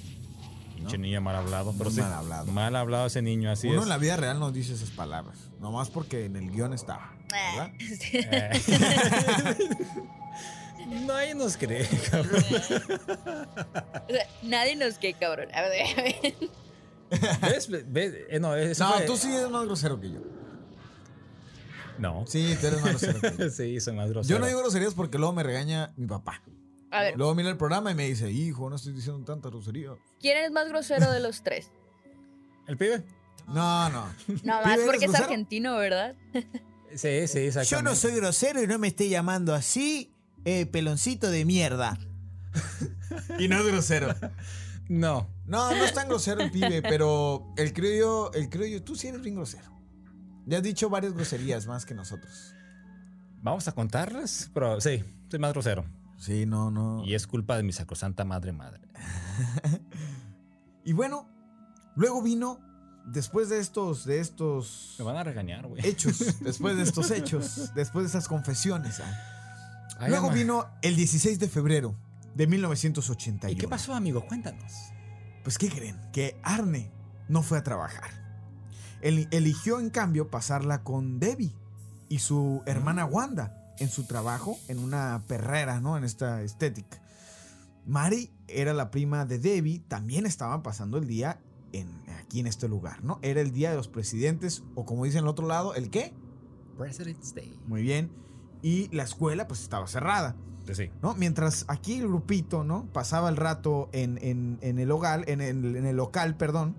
Pinche niño mal hablado, pero Muy sí. mal hablado. Mal hablado ese niño, así Uno es. en la vida real no dice esas palabras. Nomás porque en el guion estaba. ¿verdad? Eh. Nadie nos cree, cabrón. O sea, nadie nos que cabrón. A ver, a ver. ¿Ves? ¿Ves? Eh, no, No, fue- tú sí eres más grosero que yo. No. Sí, tú eres más grosero que yo. Sí, soy más grosero. Yo no digo groserías porque luego me regaña mi papá. A ver, Luego mira el programa y me dice, hijo, no estoy diciendo tanta grosería. ¿quién es más grosero de los tres? ¿El pibe? No, no. No, ¿Pibe más porque es grosero? argentino, ¿verdad? Sí, sí, exactamente. Yo no soy grosero y no me esté llamando así, eh, peloncito de mierda. Y no es grosero. No. No, no es tan grosero el pibe, pero el criollo, el criollo, tú sí eres bien grosero. Ya has dicho varias groserías más que nosotros. Vamos a contarlas, pero sí, soy más grosero. Sí, no, no. Y es culpa de mi sacrosanta madre madre. Y bueno, luego vino, después de estos, de estos Me van a regañar, güey. hechos, después de estos hechos, después de esas confesiones, ¿ah? Ay, luego ama. vino el 16 de febrero de 1981. ¿Y qué pasó, amigo? Cuéntanos. Pues, ¿qué creen? Que Arne no fue a trabajar. Él eligió, en cambio, pasarla con Debbie y su hermana Wanda en su trabajo en una perrera, ¿no? En esta estética. Mari era la prima de Debbie, también estaban pasando el día en, aquí en este lugar, ¿no? Era el día de los presidentes, o como dicen al otro lado, ¿el qué? President's Day. Muy bien. Y la escuela, pues estaba cerrada. Sí. ¿no? Mientras aquí el grupito, ¿no? Pasaba el rato en, en- en el hogar, en el, en el local, perdón,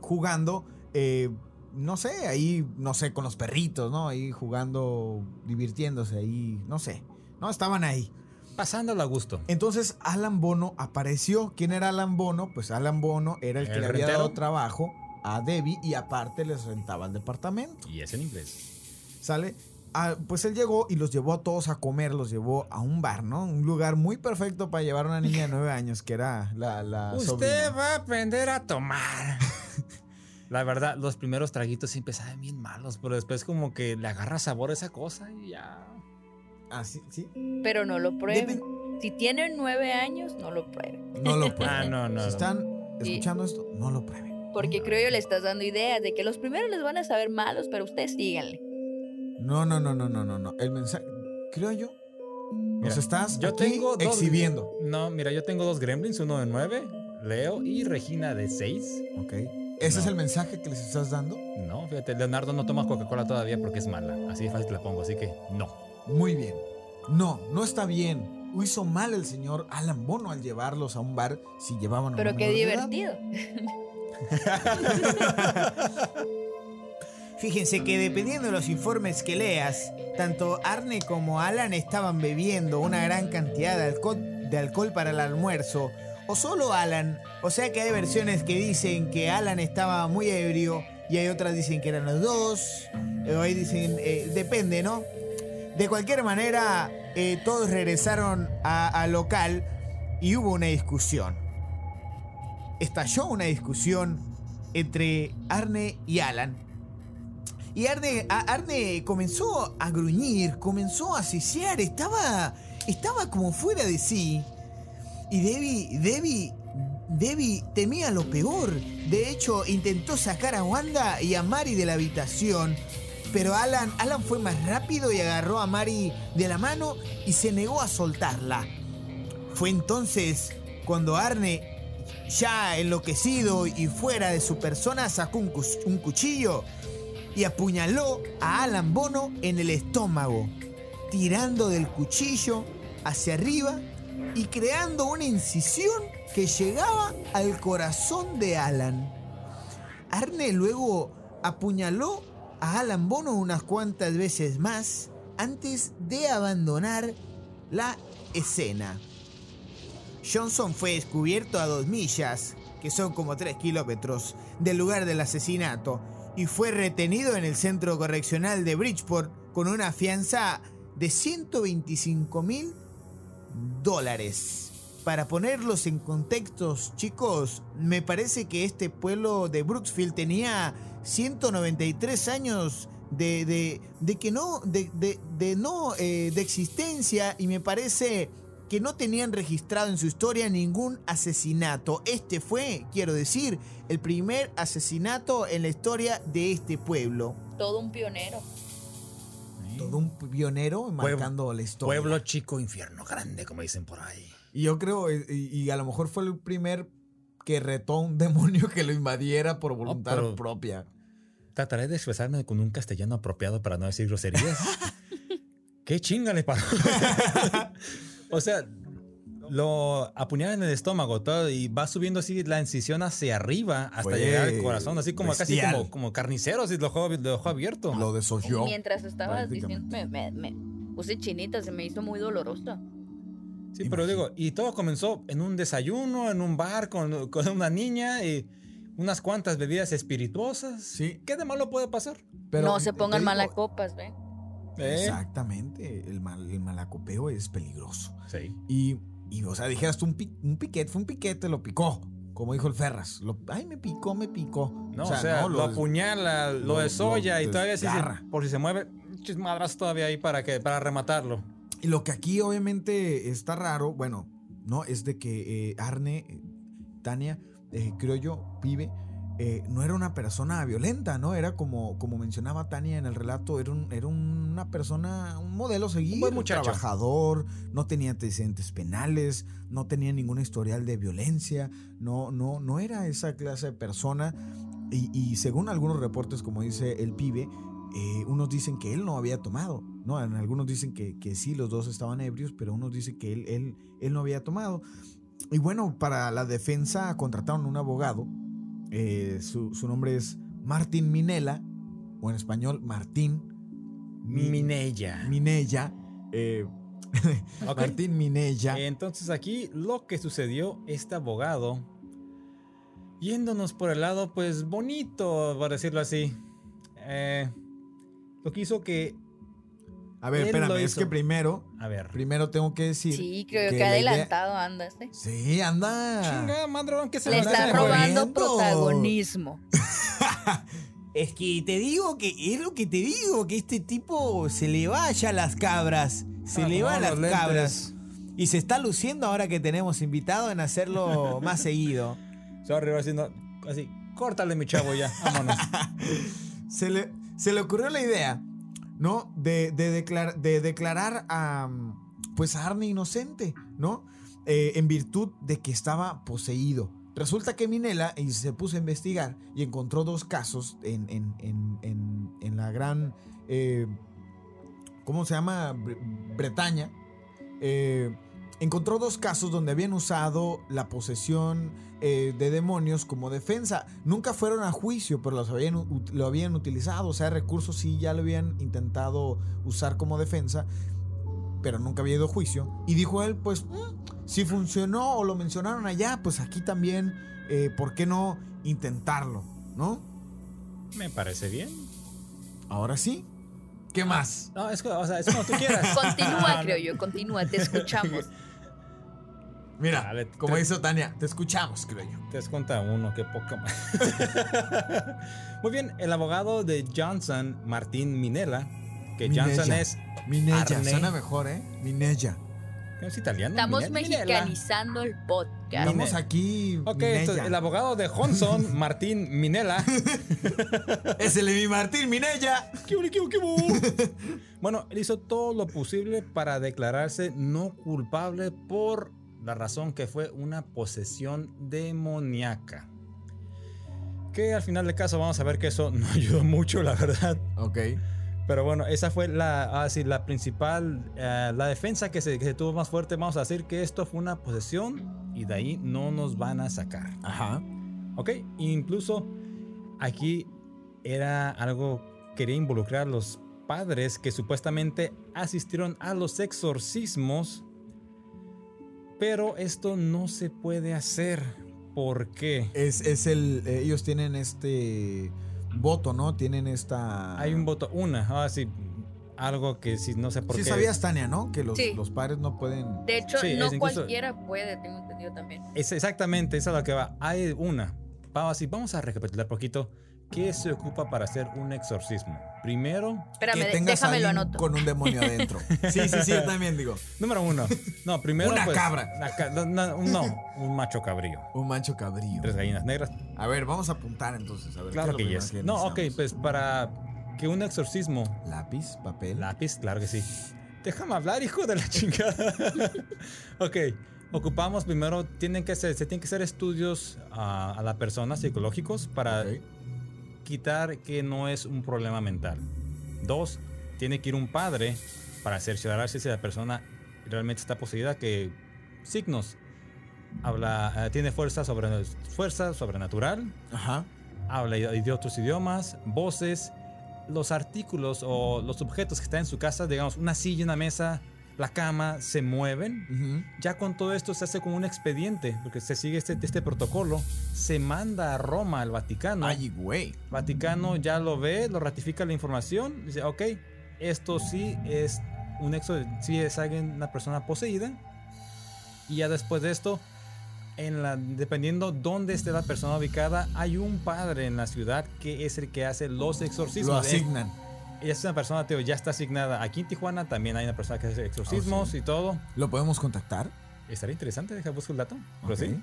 jugando, eh, no sé, ahí, no sé, con los perritos, ¿no? Ahí jugando, divirtiéndose ahí, no sé, ¿no? Estaban ahí. Pasándolo a gusto. Entonces Alan Bono apareció. ¿Quién era Alan Bono? Pues Alan Bono era el que ¿El le había rentero? dado trabajo a Debbie y aparte les rentaba el departamento. Y es en inglés. ¿Sale? Ah, pues él llegó y los llevó a todos a comer, los llevó a un bar, ¿no? Un lugar muy perfecto para llevar a una niña de nueve años, que era la, la Usted sobrina. va a aprender a tomar. La verdad, los primeros traguitos siempre saben bien malos, pero después como que le agarra sabor a esa cosa y ya. Ah, sí, sí. Pero no lo prueben. Si tienen nueve años, no lo prueben. No lo prueben. Ah, no, no. Si no. están Sí. escuchando esto, no lo prueben. Porque creo yo le estás dando ideas de que los primeros les van a saber malos, pero ustedes síganle. No, no, no, no, no, no, no. El mensaje, creo yo, nos estás yo aquí tengo dos- exhibiendo. No, mira, yo tengo dos gremlins, uno de nueve, Leo y Regina de seis. Ok. ¿Ese No. es el mensaje que les estás dando? No, fíjate, Leonardo no toma Coca-Cola todavía porque es mala. Así de fácil te la pongo, así que no. Muy bien. No, no está bien. Hizo mal el señor Alan Bono al llevarlos a un bar si llevaban a Pero qué divertido. Fíjense que dependiendo de los informes que leas, tanto Arne como Alan estaban bebiendo una gran cantidad de alcohol, de alcohol para el almuerzo, o solo Alan. O sea que hay versiones que dicen que Alan estaba muy ebrio y hay otras dicen que eran los dos. O ahí dicen, eh, depende, ¿no? De cualquier manera, eh, todos regresaron al local y hubo una discusión. Estalló una discusión entre Arne y Alan. Y Arne, Arne comenzó a gruñir, comenzó a sisear, estaba, estaba como fuera de sí. Y Debbie, Debbie, Debbie temía lo peor. De hecho, intentó sacar a Wanda y a Mari de la habitación. Pero Alan, Alan fue más rápido y agarró a Mari de la mano y se negó a soltarla. Fue entonces cuando Arne, ya enloquecido y fuera de su persona, sacó un, cuchillo y apuñaló a Alan Bono en el estómago, tirando del cuchillo hacia arriba y creando una incisión que llegaba al corazón de Alan. Arne luego apuñaló a Alan Bono unas cuantas veces más antes de abandonar la escena. Johnson fue descubierto a dos millas que son como 3 kilómetros, del lugar del asesinato y fue retenido en el centro correccional de Bridgeport con una fianza de 125 mil dólares. Para ponerlos en contextos, chicos, me parece que este pueblo de Brooksfield tenía 193 años de, de- de que no, de, de- no, eh, de existencia y me parece que no tenían registrado en su historia ningún asesinato. Este fue, quiero decir, el primer asesinato en la historia de este pueblo. Todo un pionero. Todo un pionero marcando la historia. Pueblo chico, infierno grande, como dicen por ahí. Y yo creo, eh, y, y a lo mejor fue el primer que retó a un demonio que lo invadiera por voluntad propia. Trataré de expresarme con un castellano apropiado para no decir groserías. ¿Qué chinga le paró? o sea, lo apuñala en el estómago todo y va subiendo así la incisión hacia arriba hasta Fue llegar al corazón, así como casi como, como carnicero, así lo dejó, lo dejó abierto. Lo desoyó. Mientras estabas diciendo, me, me, me puse chinita, se me hizo muy dolorosa. Sí, pero digo, y todo comenzó en un desayuno, en un bar con, con una niña y unas cuantas bebidas espirituosas. Sí. ¿Qué de malo puede pasar? Pero no se pongan malacopas, ¿ven? ¿Eh? Exactamente. El, mal, el malacopeo es peligroso. Sí. Y, y, o sea, dijeras tú un, pi- un piquete, fue un piquete, lo picó. Como dijo el Ferras. Lo- ay, me picó, me picó. No, o sea, no, lo, apuñala, lo, lo- desolla y todavía si se- por si se mueve, chismadras todavía ahí para que para rematarlo. Y lo que aquí obviamente está raro, bueno, no, es de que eh, Arne, eh, Tania, eh, creo yo, pibe, eh, no era una persona violenta, ¿no? Era como, como mencionaba Tania en el relato, era, un- era una persona, un modelo a seguir, buen muchacho. trabajador, no tenía antecedentes penales, no tenía ningún historial de violencia, no, no, no era esa clase de persona. Y, y según algunos reportes, como dice el pibe, eh, unos dicen que él no había tomado, ¿no? Algunos dicen que, que sí, los dos estaban ebrios, pero unos dicen que él, él, él no había tomado. Y bueno, para la defensa contrataron un abogado, eh, su, su nombre es Martín Minella, o en español Martín Mi- Minella. Minella. eh. Martín Minella. Entonces aquí lo que sucedió, este abogado, yéndonos por el lado, pues bonito, por decirlo así, eh, lo que hizo que, A ver, espérame, es que primero, a ver, primero tengo que decir. Sí, creo que que la idea- adelantado andas, ¿eh? Sí, anda. chinga, madrón, que se Le está robando corriendo. protagonismo. Es que te digo que es lo que te digo, que este tipo se le vaya las cabras. Se Ah, le como va las lentes. cabras. Y se está luciendo ahora que tenemos invitado en hacerlo más seguido. Sorry, va haciendo así, córtale mi chavo ya, vámonos. se le, se le ocurrió la idea, ¿no? De, de, de declarar a, pues a Arne inocente, ¿no? Eh, en virtud de que estaba poseído. Resulta que Minela y se puso a investigar y encontró dos casos en, en- en- en- la gran, eh, ¿cómo se llama? Bre- Bretaña. Eh, encontró dos casos donde habían usado la posesión eh, de demonios como defensa. Nunca fueron a juicio, pero los habían, u- lo habían utilizado. O sea, recursos sí ya lo habían intentado usar como defensa, pero nunca había ido a juicio. Y dijo él, pues, "Mm, si funcionó o lo mencionaron allá, pues aquí también, eh, ¿por qué no intentarlo? ¿No? Me parece bien. Ahora sí. ¿Qué más? No, es, que, o sea, es como tú quieras. Continúa, creo yo, continúa, te escuchamos. Mira, Dale, como te- hizo Tania, te escuchamos, creo yo. Te das cuenta uno, qué poca más. Muy bien, el abogado de Johnson, Martín Minella, que Minella. Johnson es, Minella, Arne. suena mejor, ¿eh? Minella. es italiano. Estamos Minella. Mexicanizando el podcast. Estamos aquí. Ok, entonces, el abogado de Johnson, Martín Minella. Es el Levi Martín Minella. Bueno, él hizo todo lo posible para declararse no culpable por la razón que fue una posesión demoníaca. Que al final del caso vamos a ver que eso no ayudó mucho, la verdad. Ok. Pero bueno, esa fue la, ah, sí, la principal, eh, la defensa que se, que se tuvo más fuerte. Vamos a decir que esto fue una posesión y de ahí no nos van a sacar. Ajá. Ok, incluso aquí era algo, quería involucrar a los padres que supuestamente asistieron a los exorcismos, pero esto no se puede hacer ¿Por qué? Es, es el. eh, Ellos tienen este voto, ¿no? Tienen esta. Hay un voto, una, ah, sí, algo que sí, no sé por Sí, qué. sabías, Tania, ¿no? Que los, Sí. los padres no pueden. De hecho, Sí, no incluso- cualquiera puede, tengo entendido también. Es exactamente, esa es lo que va. Hay una. Vamos, así, vamos a recapitular poquito. ¿Qué se ocupa para hacer un exorcismo? Primero, Espérame, que tengas déjame lo anoto. con un demonio adentro. Sí, sí, sí, yo también digo. número uno. No, primero. Una pues, cabra. ca- no, no, no, un macho cabrío. Un mancho cabrío. Tres gallinas negras. A ver, vamos a apuntar entonces. A ver, Claro ¿qué que es lo yes. primero No, ok, necesitamos? pues para que un exorcismo. Lápiz, papel. Lápiz, claro que sí. Déjame hablar, hijo de la chingada. ok. Ocupamos primero, tienen que ser, se tienen que hacer estudios a, a la persona psicológicos para Ok. Quitar que no es un problema mental. Dos, tiene que ir un padre para cerciorarse si la persona realmente está poseída, que signos. Habla, eh, tiene fuerza, sobre, fuerza sobrenatural, Ajá. habla de otros idiomas, voces, los artículos o los objetos que están en su casa, digamos, una silla, una mesa, la cama, se mueven. Ya con todo esto se hace como un expediente, porque se sigue este, este protocolo, se manda a Roma, al Vaticano. Ay, güey. Vaticano ya lo ve, lo ratifica la información, dice, ok, esto sí es un exo, sí es alguien, una persona poseída. Y ya después de esto, en la, dependiendo dónde esté la persona ubicada, hay un padre en la ciudad que es el que hace los exorcismos. Lo asignan. Es una persona, tío, ya está asignada. Aquí en Tijuana también hay una persona que hace exorcismos Oh, sí. y todo. ¿Lo podemos contactar? Estaría interesante, deja buscar el dato. Pero sí.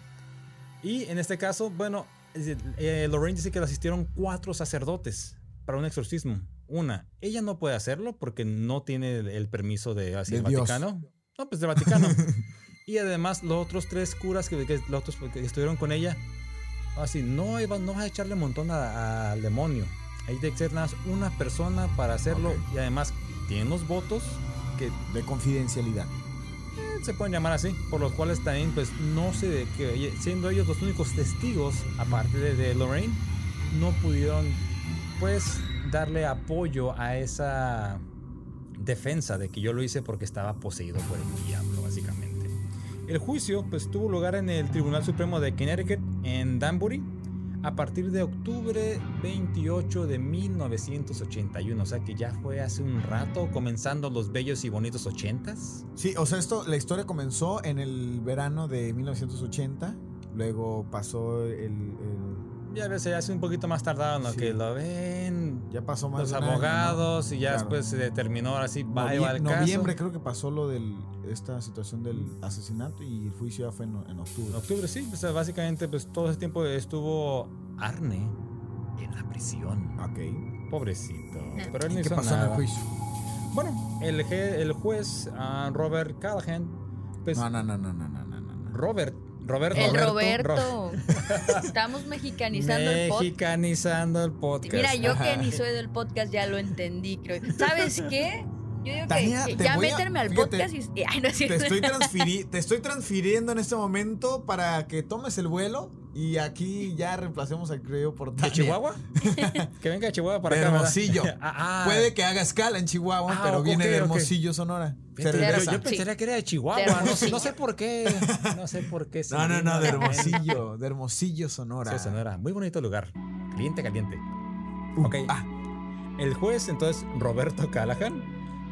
Y en este caso, bueno, eh, Lorraine dice que le asistieron cuatro sacerdotes para un exorcismo. Una, ella no puede hacerlo porque no tiene el, permiso de así, el Dios. Vaticano. No, pues del Vaticano. y además, los otros tres curas que, que- los otros que estuvieron con ella, así, no, iba, no vas a echarle un montón a- al demonio. Hay de ser nada más una persona para hacerlo. Ok. Y además, tienen los votos que De confidencialidad. eh, se pueden llamar así, por los cuales también, pues, no sé de que, siendo ellos los únicos testigos, aparte de, de Lorraine, no pudieron, pues, darle apoyo a esa defensa de que yo lo hice porque estaba poseído por el diablo, básicamente. El juicio, pues, tuvo lugar en el Tribunal Supremo de Connecticut, en Danbury, a partir de octubre 28 de 1981, o sea que ya fue hace un rato, comenzando los bellos y bonitos 80s. Sí, o sea, esto, la historia comenzó en el verano de 1980. Luego pasó el. el- Ya ves, ya hace un poquito más tardado en lo Sí. que lo ven ya pasó más los de un año, ¿no? abogados y ya Claro. después se determinó ahora sí va, Novie- va el caso. noviembre creo que pasó lo de esta situación del asesinato y el juicio ya fue en, en octubre. En octubre, sí, pues básicamente pues todo ese tiempo estuvo Arne en la prisión. Ok. Pobrecito. Pero él no ¿Y qué hizo pasó en el nada. juicio? Bueno, el, el juez ah, Robert Callahan, pues No, no, no, no, no, no, no, no. Robert, Roberto, El Ro- Roberto. Estamos mexicanizando el podcast. Mexicanizando el podcast. Mira, yo que ni soy del podcast ya lo entendí, creo. ¿Sabes qué? Yo digo que- Tania, que, te ya voy a- méterme al fíjate, podcast y. Ay, no es Te estoy, transfiri- te estoy transfiriendo en este momento para que tomes el vuelo y aquí ya reemplacemos al creo por ¿De Tania. Chihuahua? que venga de Chihuahua para De. Hermosillo. Ah, ah. Puede que haga escala en Chihuahua, Ah, pero viene de. Hermosillo, Sonora. Yo, pensaría que era de Chihuahua. De no, sé, Hermosillo. no sé por qué. No sé por qué. No, no, no, de Hermosillo, de Hermosillo, Sonora. Sí, Sonora. Muy bonito lugar. Caliente, caliente. Uh, Ok. ah, El juez, entonces, Roberto Callahan,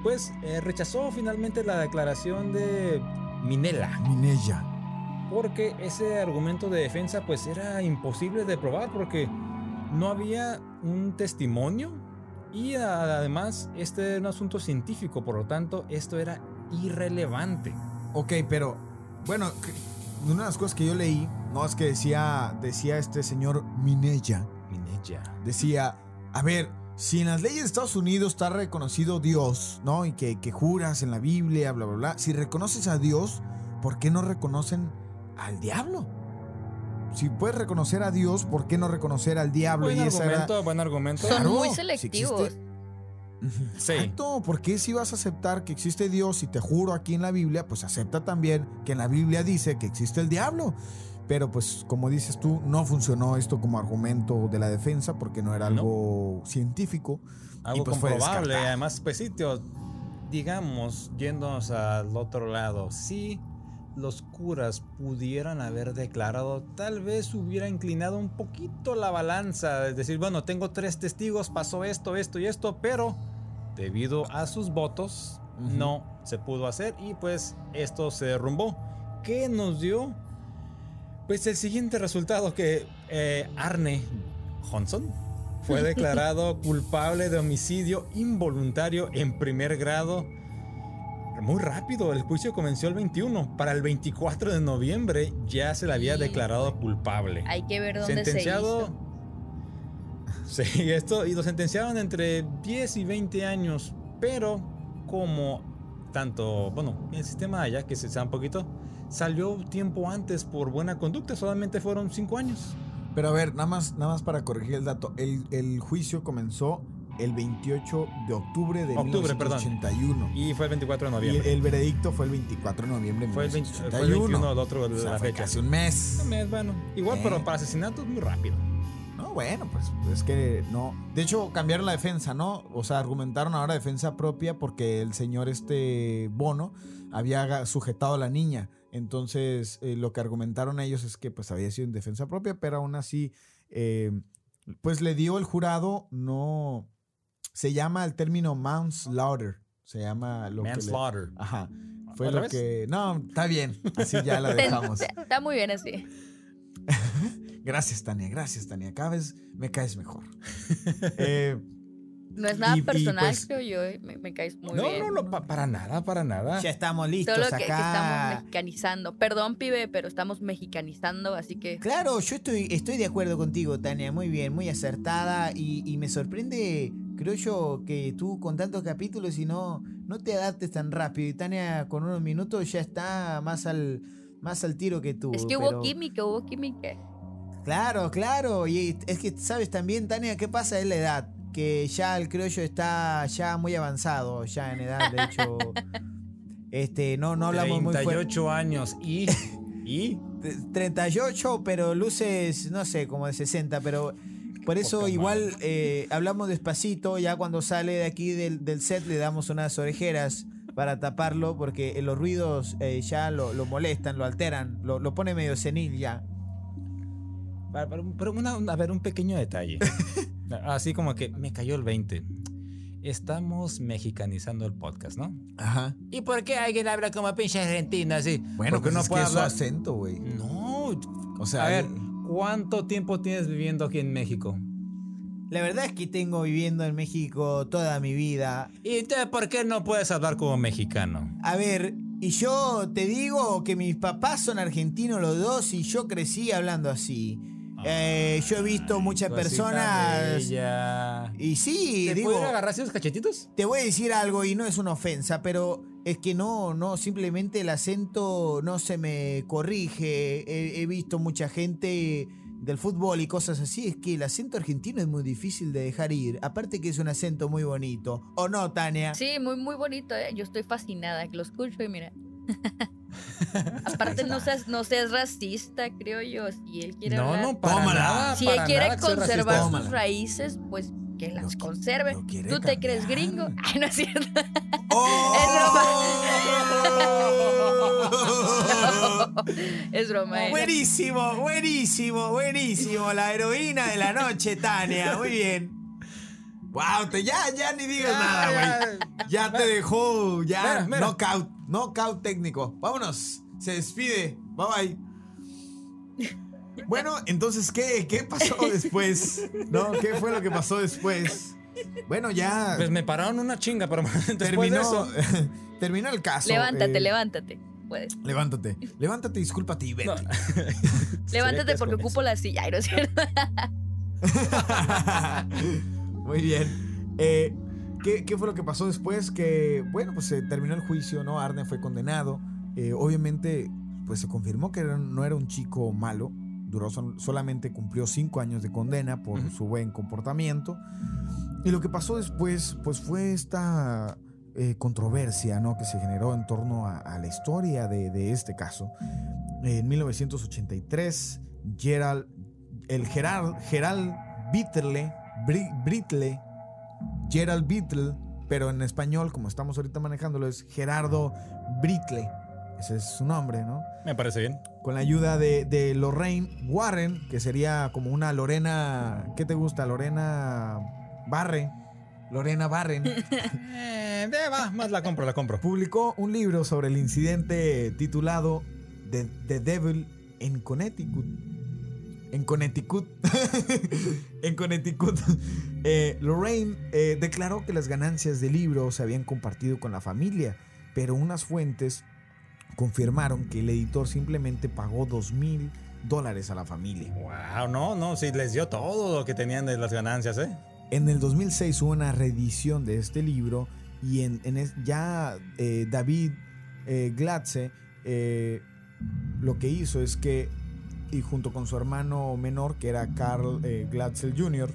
pues eh, rechazó finalmente la declaración de Minela. Minella. Porque ese argumento de defensa, pues era imposible de probar porque no había un testimonio. Y además, este era un asunto científico, por lo tanto, esto era irrelevante. Ok, pero bueno, una de las cosas que yo leí, no es que decía, decía este señor Minella, Minella. decía, a ver, si en las leyes de Estados Unidos está reconocido Dios, ¿no? Y que, que juras en la Biblia, bla, bla, bla. Si reconoces a Dios, ¿por qué no reconocen al diablo? Si puedes reconocer a Dios, ¿por qué no reconocer al diablo? Buen y esa era- argumento, buen argumento. Son Claro, muy si selectivos. existe- Sí. Exacto, ¿por qué si vas a aceptar que existe Dios y te juro aquí en la Biblia, pues acepta también que en la Biblia dice que existe el diablo? Pero pues como dices tú, no funcionó esto como argumento de la defensa porque no era No. algo científico. Algo pues, fue comprobable. Además, pues sí, tío, digamos, yéndonos al otro lado, sí los curas pudieran haber declarado, tal vez hubiera inclinado un poquito la balanza. Es decir, bueno, tengo tres testigos, pasó esto, esto y esto, pero debido a sus votos no se pudo hacer y pues esto se derrumbó. ¿Qué nos dio? Pues el siguiente resultado que eh, Arne Johnson fue declarado culpable de homicidio involuntario en primer grado. Muy rápido, el juicio comenzó el 21. Para el 24 de noviembre ya se le había declarado culpable. Hay que ver dónde sentenciado. se hizo. Sí, esto, y lo sentenciaron entre 10 y 20 años, pero como tanto, bueno, el sistema allá, que se sabe un poquito, salió tiempo antes por buena conducta, solamente fueron 5 años. Pero a ver, nada más, nada más para corregir el dato. El, el juicio comenzó el 28 de octubre de Octubre, perdón. 1981. Y fue el 24 de Y el, noviembre. el veredicto fue el 24 de noviembre de fue, el 20 fue el 1981. 21 del otro de O sea, la fecha. casi un mes. Un mes, bueno, igual, Eh. pero para asesinatos muy rápido. No, bueno, pues es que no. De hecho, cambiaron la defensa, ¿no? O sea, argumentaron ahora defensa propia porque el señor este Bono había sujetado a la niña. Entonces, eh, lo que argumentaron ellos es que pues había sido en defensa propia, pero aún así, eh, pues le dio el jurado, no. Se llama el término manslaughter. Se llama lo que le- Manslaughter. Ajá. Fue ¿Otra lo vez? que. No, está bien. Así ya la dejamos. Está muy bien así. Gracias, Tania. Gracias, Tania. Cada vez me caes mejor. Eh, No es nada Y- y, personal, pues- creo yo. eh, Me, me caes muy No, bien. no, no, pa- para nada, para nada. Ya estamos listos Solo que, que estamos mexicanizando. Perdón, pibe, pero estamos mexicanizando, así que. Claro, yo estoy, estoy de acuerdo contigo, Tania. Muy bien, muy acertada. Y, y me sorprende, creo yo, que tú con tantos capítulos y no, no te adaptes tan rápido. Y Tania con unos minutos ya está más al, más al tiro que tú. es que hubo química, hubo química. Claro, claro. Y es que, ¿sabes también, Tania, qué pasa? Es la edad. Que ya el criollo está ya muy avanzado, ya en edad, de hecho. Este, no, no hablamos muy fuerte. 38 años y. y. 38, pero luces, no sé, como de 60, pero por eso Poca igual eh, hablamos despacito, ya cuando sale de aquí del, del set le damos unas orejeras para taparlo, porque eh, los ruidos eh, ya lo, lo molestan, lo alteran, lo, lo pone medio senil ya. Para- para- Pero una- una- a ver, un pequeño detalle. Así como que me cayó el 20. Estamos mexicanizando el podcast, ¿no? ajá. ¿Y por qué alguien habla como pinche argentino así? Bueno, Porque pues no es que puede es su hablar. acento, güey. No. O sea, a ver, ¿cuánto tiempo tienes viviendo aquí en México? La verdad es que tengo viviendo en México toda mi vida. ¿Y entonces por qué no puedes hablar como mexicano? A ver, y yo te digo que mis papás son argentinos los dos y yo crecí hablando así. Eh, yo he visto muchas Cosita personas... bella. Y sí, ¿Te digo, a agarrar así los cachetitos? te voy a decir algo y no es una ofensa, pero es que no, no, simplemente el acento no se me corrige. He, he visto mucha gente del fútbol y cosas así, es que el acento argentino es muy difícil de dejar ir. Aparte que es un acento muy bonito. ¿O no, Tania? Sí, muy, muy bonito. eh. Yo estoy fascinada, que lo escucho y mira. Aparte, no seas, no seas racista, creo yo. Si él quiere No, hablar- no, para Tómala. nada. Si él quiere nada racista. conservar sus raíces, pues que las conserve. ¿Tú te crees gringo? Ay, no es cierto. ¡Oh! es broma. eh. Buenísimo, buenísimo, buenísimo. La heroína de la noche, Tania. Muy bien. Wow, te, ya, ya ni digas Ya, nada, güey. Ya te dejó, ya. Mira, mira. Knockout, knockout técnico. Vámonos. Se despide. Bye bye. Bueno, entonces, ¿qué, qué pasó después? ¿No? ¿Qué fue lo que pasó después? Bueno, ya Pues me pararon una chinga, pero de terminó, eso. terminó el caso. Levántate, eh, levántate. Puedes. Levántate. Levántate, discúlpate y vete. No. Levántate porque ocupo la silla. Ay, no es cierto. Muy bien. Eh, ¿qué, qué fue lo que pasó después? Que, bueno, pues se terminó el juicio, ¿no? Arne fue condenado. Eh, obviamente, pues se confirmó que no era un chico malo. Duró sol- solamente cumplió cinco años de condena por su buen comportamiento. Y lo que pasó después, pues fue esta eh, controversia, ¿no? Que se generó en torno a, a la historia de, de este caso. En 1983, Gerald, el Gerald, Gerald Bitterle, Bri- Britle, Gerald Bittle, pero en español, como estamos ahorita manejándolo, es Gerardo Britle. ese es su nombre, ¿no? Me parece bien. Con la ayuda de, de Lorraine Warren, que sería como una Lorena, ¿qué te gusta? Lorena Barre. Lorena Barren. Eh, va, más la compro, la compro. publicó un libro sobre el incidente titulado The, The Devil en Connecticut. En Connecticut. en Connecticut. Eh, Lorraine eh, declaró que las ganancias del libro se habían compartido con la familia, pero unas fuentes confirmaron que el editor simplemente pagó dos mil dólares a la familia. Wow, no, no, sí, les dio todo lo que tenían de las ganancias, ¿eh? En el 2006 hubo una reedición de este libro y en, en es- ya eh, David Glatze lo que hizo es que, y junto con su hermano menor, que era Carl eh, Glatzel Jr.,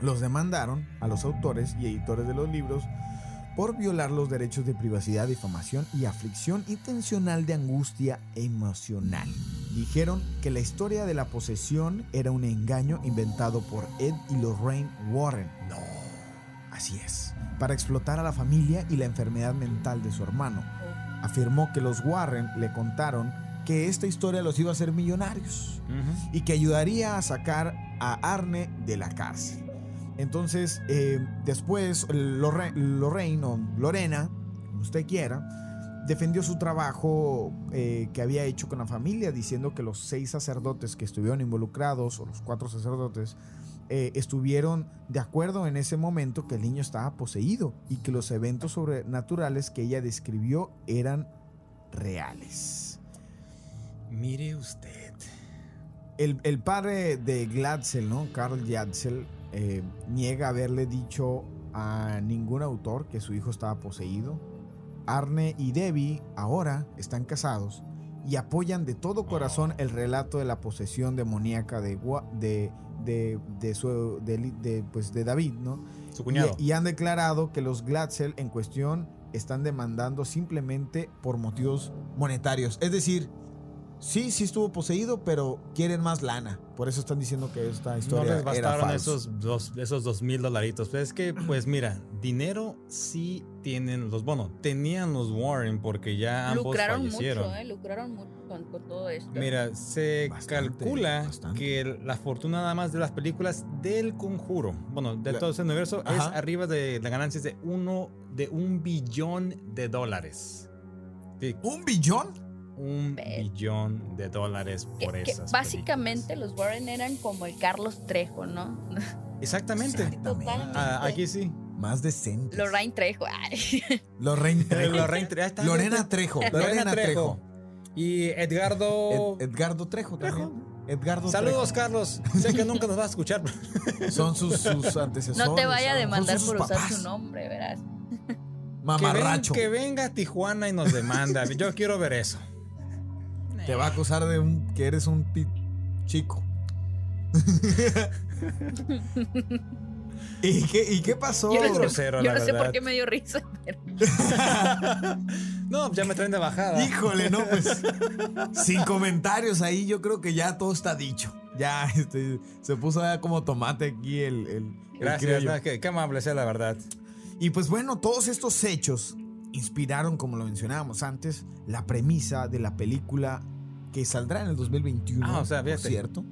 los demandaron a los autores y editores de los libros por violar los derechos de privacidad, difamación y aflicción intencional de angustia emocional. Dijeron que la historia de la posesión era un engaño inventado por Ed y Lorraine Warren. No, así es. Para explotar a la familia y la enfermedad mental de su hermano. Afirmó que los Warren le contaron que esta historia los iba a hacer millonarios y que ayudaría a sacar a Arne de la cárcel. Entonces, eh, después Lorraine o Lorena, como usted quiera, defendió su trabajo eh, que había hecho con la familia, diciendo que los seis sacerdotes que estuvieron involucrados, o los cuatro sacerdotes, eh, estuvieron de acuerdo en ese momento que el niño estaba poseído y que los eventos sobrenaturales que ella describió eran reales. Mire usted. El, el padre de Glatzel, ¿no? Carl Glatzel, eh, niega haberle dicho a ningún autor que su hijo estaba poseído. Arne y Debbie ahora están casados y apoyan de todo corazón el relato de la posesión demoníaca de, de, de, de su, de, pues, David, ¿no? Su cuñado. Y, y han declarado que los Glatzel en cuestión están demandando simplemente por motivos monetarios. Es decir, sí, sí estuvo poseído, pero quieren más lana. Por eso están diciendo que esta No historia les era bastaron esos dos, esos dos mil dolaritos. Pues es que, pues mira, dinero sí tienen los, bueno, tenían los Warren porque ya ambos lucraron fallecieron. mucho, ¿eh? Lucraron mucho con, con todo esto. Mira, se Bastante, calcula bastante. que la fortuna nada más de las películas del conjuro, bueno, de La- todo ese universo, es arriba de las ganancias de uno, de un billón de dólares. Sí, ¿Un billón? Un billón de dólares Que- por que esas básicamente los Warren eran como el Carlos Trejo, ¿no? Exactamente. Exactamente. Ah, aquí sí. Más decente. Lorraine Trejo. Lorraine Trejo. Lorraine Tre- ahí está, Lorena. Trejo. Lorena Trejo. Y Edgardo. Ed- Edgardo Trejo también. Edgardo Saludos, Trejo. Carlos. Sé que nunca nos vas a escuchar. Son sus, sus antecesores. No te vaya a demandar por usar su nombre, verás. Que, ven- Mamarracho. que venga a Tijuana y nos demanda. Yo quiero ver eso. Te va a acusar de un, que eres un chico. ¿Y qué, ¿Y qué pasó? Yo no, sé, grosero, yo la no sé por verdad. qué me dio risa, pero No, ya me traen de bajada. Híjole, no, pues. sin comentarios ahí, yo creo que ya todo está dicho. Ya este, se puso como tomate aquí el. el- el Gracias, no, qué, qué amable sea la verdad. Y pues bueno, todos estos hechos inspiraron, como lo mencionábamos antes, la premisa de la película que saldrá en el 2021. Ah, o sea, ¿por fíjate. cierto.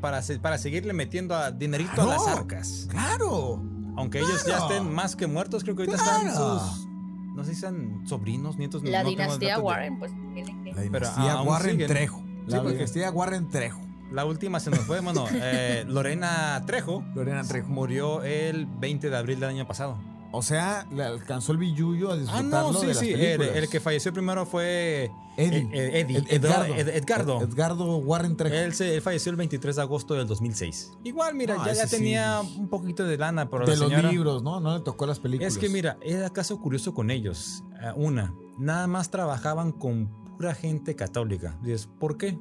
Para, para seguirle metiendo a dinerito a Claro. las arcas. ¡Claro! Aunque ellos ya estén más que muertos, creo que ahorita Claro. están sus. No sé si son sobrinos, nietos. la no dinastía de- Warren, pues tiene que. La Pero dinastía Warren siguen. Trejo. La Sí, porque- dinastía Warren Trejo. La última se nos fue, bueno, eh, Lorena Trejo. Lorena Trejo. Murió el 20 de abril del año pasado. O sea, le alcanzó el billullo a Ah, disfrutarlo no, sí, de las sí. El, películas. el que falleció primero fue Eddie. eh, eh, Eddie. Ed- Edgardo. Ed- Edgardo. Ed- Edgardo Warren Trejo. Él, se- él falleció el 23 de agosto del 2006. Igual, mira, No, ya, ya sí. tenía un poquito de lana, pero de la los libros, ¿no? No le tocó las películas. Es que mira, era caso curioso con ellos. Ah, Una, nada más trabajaban con pura gente católica. Dices, ¿por qué?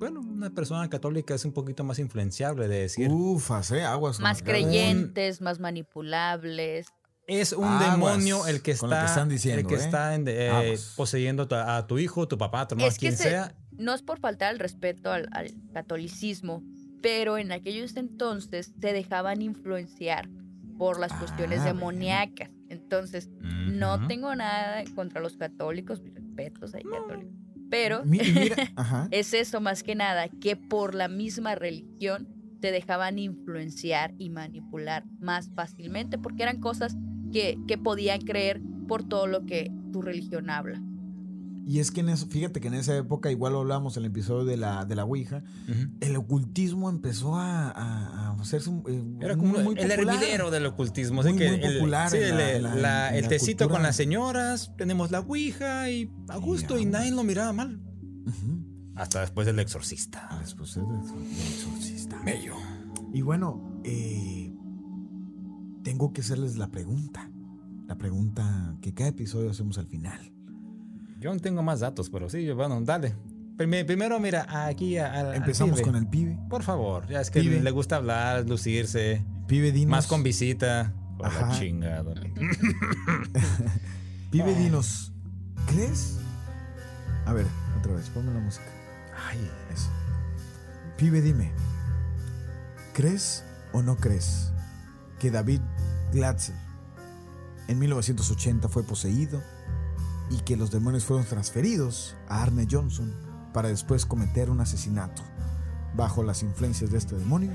Bueno, una persona católica es un poquito más influenciable de decir. Ufas, eh, aguas. Más creyentes, más manipulables. Es un Aguas demonio el que está, que están diciendo, el que ¿eh? está en- eh, poseyendo a tu hijo, tu papá, tu hermano, Es que quien se- sea. No es por faltar el respeto al, al catolicismo, pero en aquellos entonces se dejaban influenciar por las cuestiones Ah, demoníacas. Entonces, no tengo nada contra los católicos. respetos ahí católicos. Pero mira, es eso más que nada, que por la misma religión te dejaban influenciar y manipular más fácilmente, porque eran cosas que, que podían creer por todo lo que tu religión habla. Y es que en eso, fíjate que en esa época, igual lo hablamos en el episodio de la, de la Ouija, el ocultismo empezó a, a- a hacerse un- eh, Era como muy, muy el hervidero del ocultismo. así Muy, que muy el- popular sí, en el, la- en la- la- en el tecito cultura. con las señoras, tenemos la ouija y a gusto y nadie lo miraba mal. Hasta después del exorcista. Después del exorcista. Bello. Y bueno, eh, tengo que hacerles la pregunta. La pregunta que cada episodio hacemos al final. Yo no tengo más datos, pero sí, bueno, dale. Prime- Primero, mira, aquí a- Empezamos con el pibe. Por favor, ya es que Pibe. le gusta hablar, lucirse, Pibe, dinos. más con visita. Por la Ajá. chingada. Pibe, dinos. ¿Crees? A ver, otra vez, ponme la música. Ay, Eso. Pibe, dime. ¿Crees o no crees que David Glatzel en 1980 fue poseído y que los demonios fueron transferidos a Arne Johnson para después cometer un asesinato bajo las influencias de este demonio?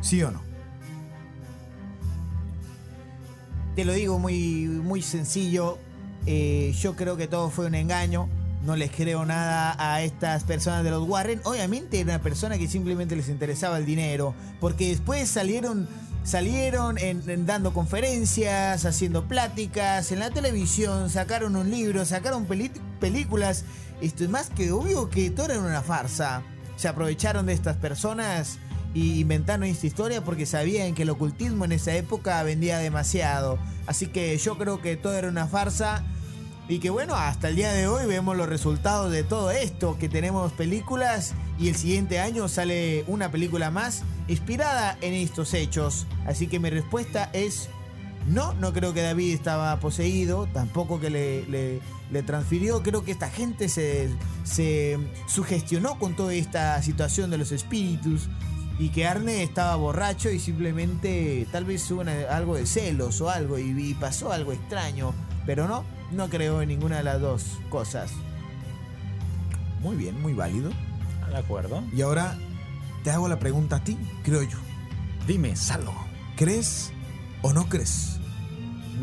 ¿Sí o no? Te lo digo muy, muy sencillo. Eh, yo creo que todo fue un engaño. No les creo nada a estas personas de los Warren. Obviamente era una persona que simplemente les interesaba el dinero. Porque después salieron, salieron en- dando conferencias, haciendo pláticas en la televisión, sacaron un libro, sacaron películas. Esto es más que obvio que todo era una farsa. Se aprovecharon de estas personas y inventaron esta historia porque sabían que el ocultismo en esa época vendía demasiado. Así que yo creo que todo era una farsa y que bueno, hasta el día de hoy vemos los resultados de todo esto, que tenemos películas y el siguiente año sale una película más inspirada en estos hechos. Así que mi respuesta es no, no creo que David estaba poseído, tampoco que le, le- le transfirió, creo que esta gente se, se sugestionó con toda esta situación de los espíritus y que Arne estaba borracho y simplemente tal vez hubo una- algo de celos o algo y, y pasó algo extraño, pero no, no creo en ninguna de las dos cosas. Muy bien, muy válido. ¿de acuerdo? Y ahora te hago la pregunta a ti, creo yo. Dime, Salo. ¿Crees o no crees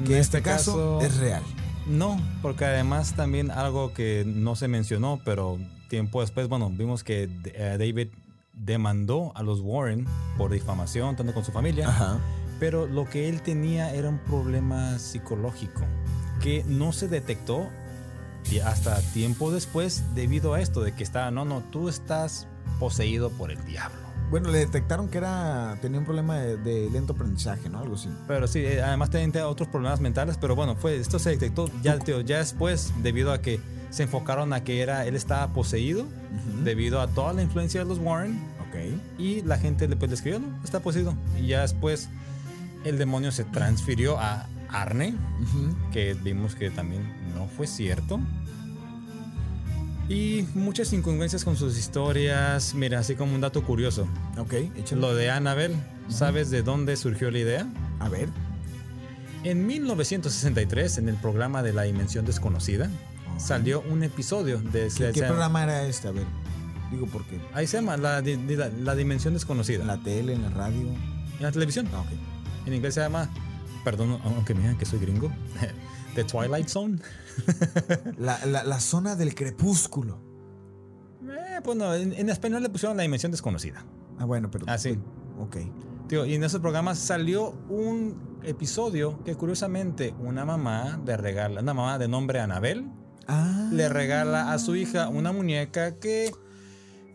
que En este caso es real? No, porque además también algo que no se mencionó, pero tiempo después, bueno, vimos que eh, David demandó a los Warren por difamación, tanto con su familia, Ajá. pero lo que él tenía era un problema psicológico que no se detectó hasta tiempo después debido a esto de que estaba, no, no, tú estás poseído por el diablo. Bueno, le detectaron que era tenía un problema de, de lento aprendizaje, ¿no? Algo así. Pero sí, eh, además tenía otros problemas mentales, pero bueno, fue esto se detectó ya, tío, ya después debido a que se enfocaron a que era él estaba poseído debido a toda la influencia de los Warren Ok. y la gente le, pues, le escribió, no, está poseído. Y ya después el demonio se transfirió a Arne, que vimos que también no fue cierto. Y muchas incongruencias con sus historias. Mira, así como un dato curioso. Ok, échale. Lo de Annabelle, ¿sabes de dónde surgió la idea? A ver. En 1963, en el programa de La Dimensión Desconocida, salió un episodio de... ¿Qué, qué programa era este? A ver. Digo porque. Ahí se llama La, la, La Dimensión Desconocida. En la tele, en la radio. En la televisión. Ah, ok. En inglés se llama... Perdón, aunque me digan que soy gringo. The Twilight Zone. La, la- la zona del crepúsculo. Eh, pues no, en, en español le pusieron La Dimensión Desconocida. Ah, bueno, pero. Ah, sí. Ok. Tío, y en esos programas salió un episodio que curiosamente una mamá le regala, una mamá de nombre Anabel, Ah. le regala a su hija una muñeca que es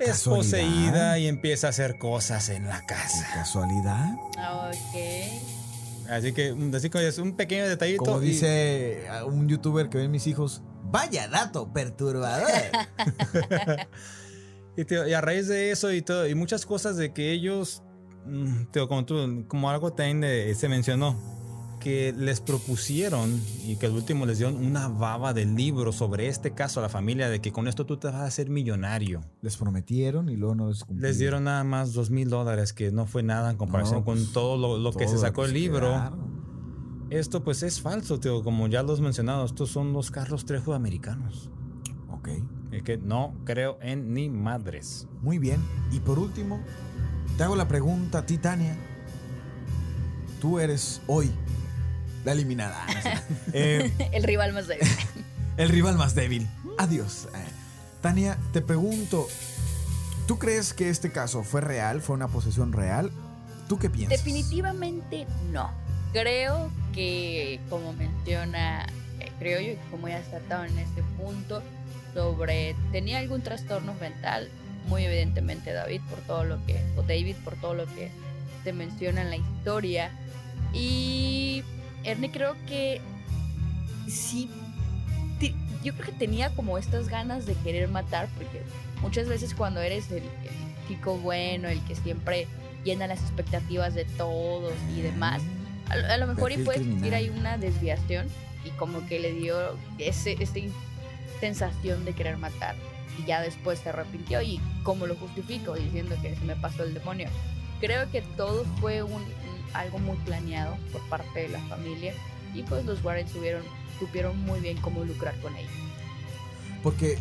Casualidad. poseída y empieza a hacer cosas en la ¿Qué casa. casualidad? Ok. Así que mm, así que es un pequeño detallito. Como dice a un youtuber que ven mis hijos. Vaya dato perturbador. Y, tío, y a raíz de eso y todo, y muchas cosas de que ellos, mm, tío, como, tú- como algo también de- se mencionó, que les propusieron y que al último les dieron una baba de libro sobre este caso a la familia de que con esto tú te vas a hacer millonario. les prometieron y luego no les cumplieron. Les dieron nada más dos mil dólares, que no fue nada en comparación No, con pues, todo lo, lo que se sacó el libro. quedaron. Esto pues es falso, tío. Como ya los mencionado, estos son los Carlos Trejo americanos. Ok. Es que no creo en ni madres. Muy bien. Y por último, te hago la pregunta a ti, Tania. Tú eres hoy la eliminada. No sé. Eh, El rival más débil. el rival más débil. Adiós. Eh, Tania, te pregunto, ¿tú crees que este caso fue real? ¿Fue una posesión real? ¿Tú qué piensas? Definitivamente no. Creo que, como menciona, eh, creo yo, como ya está tratado en este punto, sobre tenía algún trastorno mental, muy evidentemente David por todo lo que, o David por todo lo que se menciona en la historia. Y Ernie creo que sí, ti- yo creo que tenía como estas ganas de querer matar, porque muchas veces cuando eres el, el chico bueno, el que siempre llena las expectativas de todos y demás, a, lo- a lo mejor y puede existir ahí una desviación y como que le dio ese, esa sensación de querer matar y ya después se arrepintió y como lo justifico diciendo que se me pasó el demonio. Creo que todo fue un- algo muy planeado por parte de la familia y pues los Warren supieron, supieron muy bien cómo lucrar con ello. Porque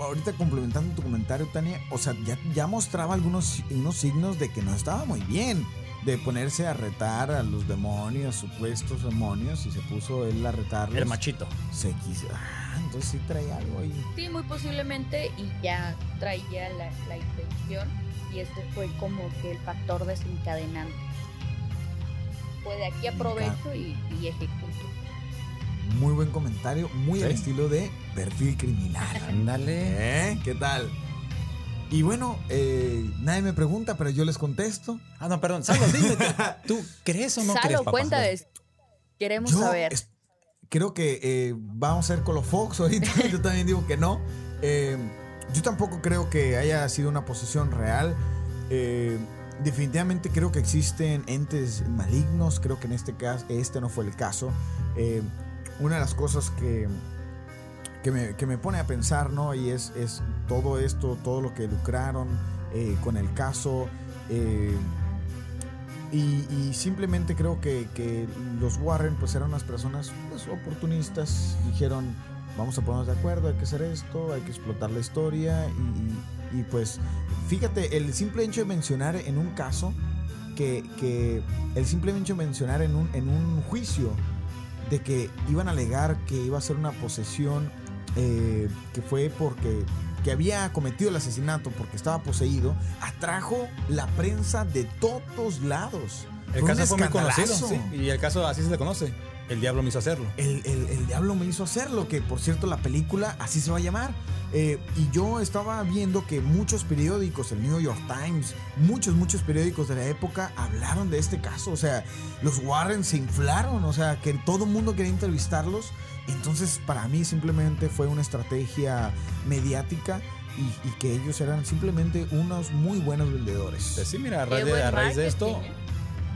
ahorita complementando tu comentario, Tania, o sea, ya, ya mostraba algunos unos signos de que no estaba muy bien. De ponerse a retar a los demonios, supuestos demonios, y se puso él a retarlos. El machito. Se quiso. Ah, entonces sí traía algo ahí. Sí, muy posiblemente y ya traía la, la intención y este fue como que el factor desencadenante. Pues de aquí aprovecho y, y ejecuto. Muy buen comentario, muy al Sí. estilo de perfil criminal. Ándale. ¿Eh? ¿Qué tal? Y bueno, eh, nadie me pregunta, pero yo les contesto. Ah, no, perdón. Salo, dime. ¿tú- ¿Tú crees o no crees, Salo, papá? cuéntame. Queremos Yo saber. es- creo que eh, vamos a ser Colofox ahorita. yo también digo que no. Eh, yo tampoco creo que haya sido una posesión real. Definitivamente creo que existen entes malignos. Creo que en este caso, este no fue el caso. Eh, una de las cosas que, que, me, que me pone a pensar, ¿no? Y es, es todo esto, todo lo que lucraron eh, con el caso. eh, y simplemente creo que, que los Warren pues eran unas personas pues, oportunistas. Dijeron, vamos a ponernos de acuerdo, hay que hacer esto, hay que explotar la historia. Y, y, pues fíjate, el simple hecho de mencionar en un caso, que, que el simple hecho de mencionar en un, en un juicio de que iban a alegar que iba a ser una posesión eh, que fue porque que había cometido el asesinato porque estaba poseído, atrajo la prensa de todos lados. El Fue un caso fue muy conocido. sí, y el caso así se le conoce. El diablo me hizo hacerlo. El, el- el diablo me hizo hacerlo, que por cierto la película así se va a llamar. Eh, y yo estaba viendo que muchos periódicos, el New York Times, muchos, muchos periódicos de la época hablaron de este caso. O sea, los Warren se inflaron, o sea, que todo el mundo quería entrevistarlos. Entonces, para mí simplemente fue una estrategia mediática y, y que ellos eran simplemente unos muy buenos vendedores. Pues sí, mira, a raíz de, a raíz de esto.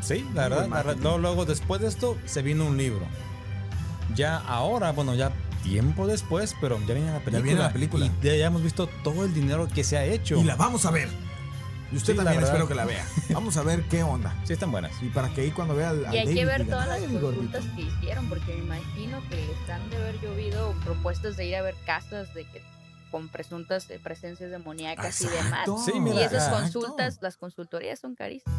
Sí, la Muy verdad, buen a ra- marketing. luego, luego después de esto se vino un libro. Ya ahora, bueno, ya tiempo después, pero ya viene la película. viene la película. Y ya, ya hemos visto todo el dinero que se ha hecho. Y la vamos a ver. Y usted Sí, la también espero que la vea. Vamos a ver qué onda. Sí, están buenas. Y para que ahí cuando vea al, al Y hay que David ver diga, todas las "Ay, el gordito". consultas que hicieron, porque me imagino que les han de haber llovido propuestas de ir a ver casas de que con presuntas eh, presencias demoníacas y demás. Exacto, Sí, mira, Y esas exacto. consultas, las consultorías son carísimas.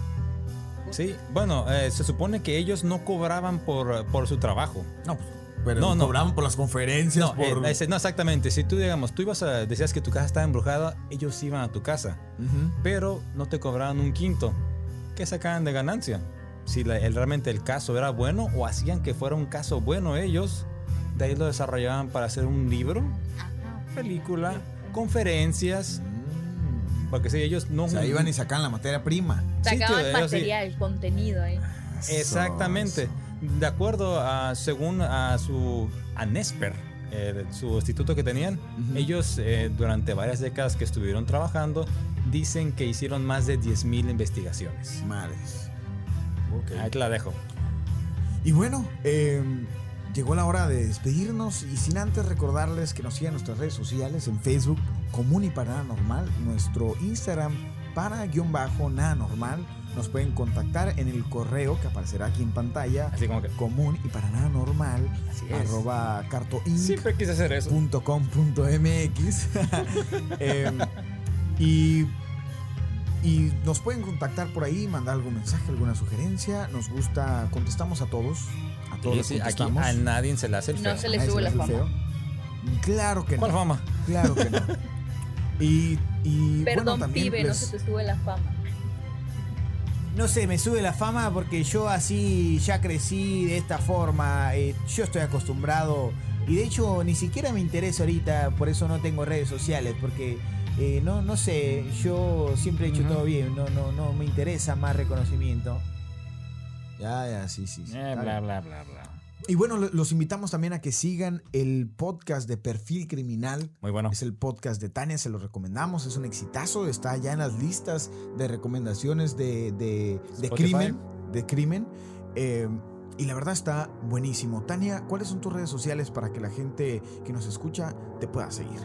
Sí, bueno, eh, se supone que ellos no cobraban por, por su trabajo. No, pues, pero No, no, cobraban por las conferencias, No, por... eh, no, exactamente. Si tú, digamos, tú ibas a, decías que tu casa estaba embrujada, ellos iban a tu casa, pero no te cobraban un quinto. ¿Qué sacaban de ganancia? Si la- el- realmente el caso era bueno o hacían que fuera un caso bueno ellos, de ahí lo desarrollaban para hacer un libro, película, conferencias, Porque si ellos no... O sea, iban y sacaban la materia prima. Sí, tío, Sacaban sí. material, contenido ahí. Exactamente. De acuerdo a, según a su, a Nesper, eh, su instituto que tenían, ellos eh, durante varias décadas que estuvieron trabajando, dicen que hicieron más de 10.000 investigaciones. Madres. Ahí te la dejo. Y bueno, eh, llegó la hora de despedirnos y sin antes recordarles que nos sigan en nuestras redes sociales en Facebook Común y para Nada Normal, nuestro Instagram para guion bajo Nada Normal, nos pueden contactar en el correo que aparecerá aquí en pantalla. Así como que. Común y para nada normal. Así es. Arroba cartoinc. Siempre quise hacer eso. .com.mx Em, y, y nos pueden contactar por ahí, mandar algún mensaje, alguna sugerencia. Nos gusta, contestamos a todos. A todos Sí, aquí a nadie se le hace el No feo. se le Nadie sube le la hace el fama. feo. Claro que ¿Cuál no. fama? Claro que no. Y, y Perdón, bueno, también pibe, no se te sube la fama. No sé, me sube la fama porque yo así ya crecí de esta forma. eh, yo estoy acostumbrado. Y de hecho ni siquiera me interesa ahorita, por eso no tengo redes sociales, porque eh, no, no sé, yo siempre he hecho todo bien, no, no, no me interesa más reconocimiento. Ya, ya, sí, sí. sí, Eh, bla, bla, bla, bla. Y bueno, lo- los invitamos también a que sigan el podcast de Perfil Criminal. Muy bueno. Es el podcast de Tania, se lo recomendamos, es un exitazo, está ya en las listas de recomendaciones de, de, crimen. De crimen. eh, y la verdad está buenísimo. Tania, ¿cuáles son tus redes sociales para que la gente que nos escucha te pueda seguir?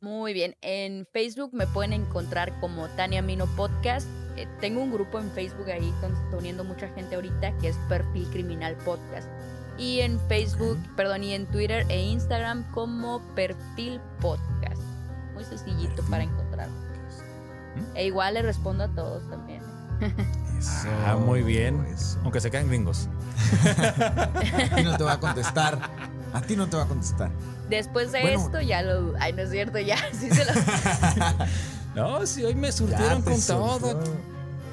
Muy bien, en Facebook me pueden encontrar como Tania Mino Podcast. Eh, tengo un grupo en Facebook ahí donde está uniendo mucha gente ahorita que es Perfil Criminal Podcast. Y en Facebook, perdón, y en Twitter e Instagram como Perfil Podcast. Muy sencillito Perfil para encontrar. E igual le respondo a todos también. Eso, Ah, muy bien. eso. Aunque se quedan gringos. A ti no te va a contestar. A ti no te va a contestar. Después de Bueno. esto ya lo... Ay, no es cierto, ya. Sí se lo... No, sí, hoy me surtieron con todo.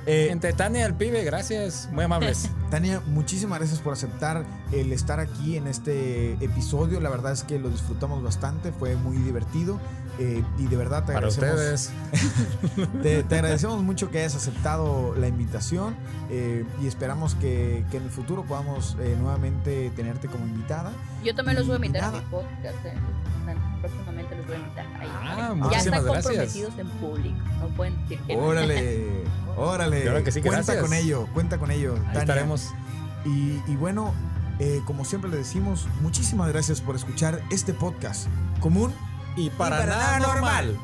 Eh, Entre Tania y el pibe, gracias. Muy amables. Tania, muchísimas gracias por aceptar el estar aquí en este episodio. La verdad es que lo disfrutamos bastante, fue muy divertido. eh, y de verdad te Para agradecemos. ustedes. Te, te agradecemos mucho que hayas aceptado la invitación eh, y esperamos que, que en el futuro podamos eh, nuevamente tenerte como invitada. Yo también los voy a invitar a mi podcast. Próximamente los voy a invitar. Ahí. Ah, ya muchísimas están gracias. comprometidos en público. No pueden decir que no. Órale. Que cuenta con ello, cuenta con ello. Estaremos. Y, bueno, eh, como siempre le decimos, muchísimas gracias por escuchar este podcast común y para, y nada, normal.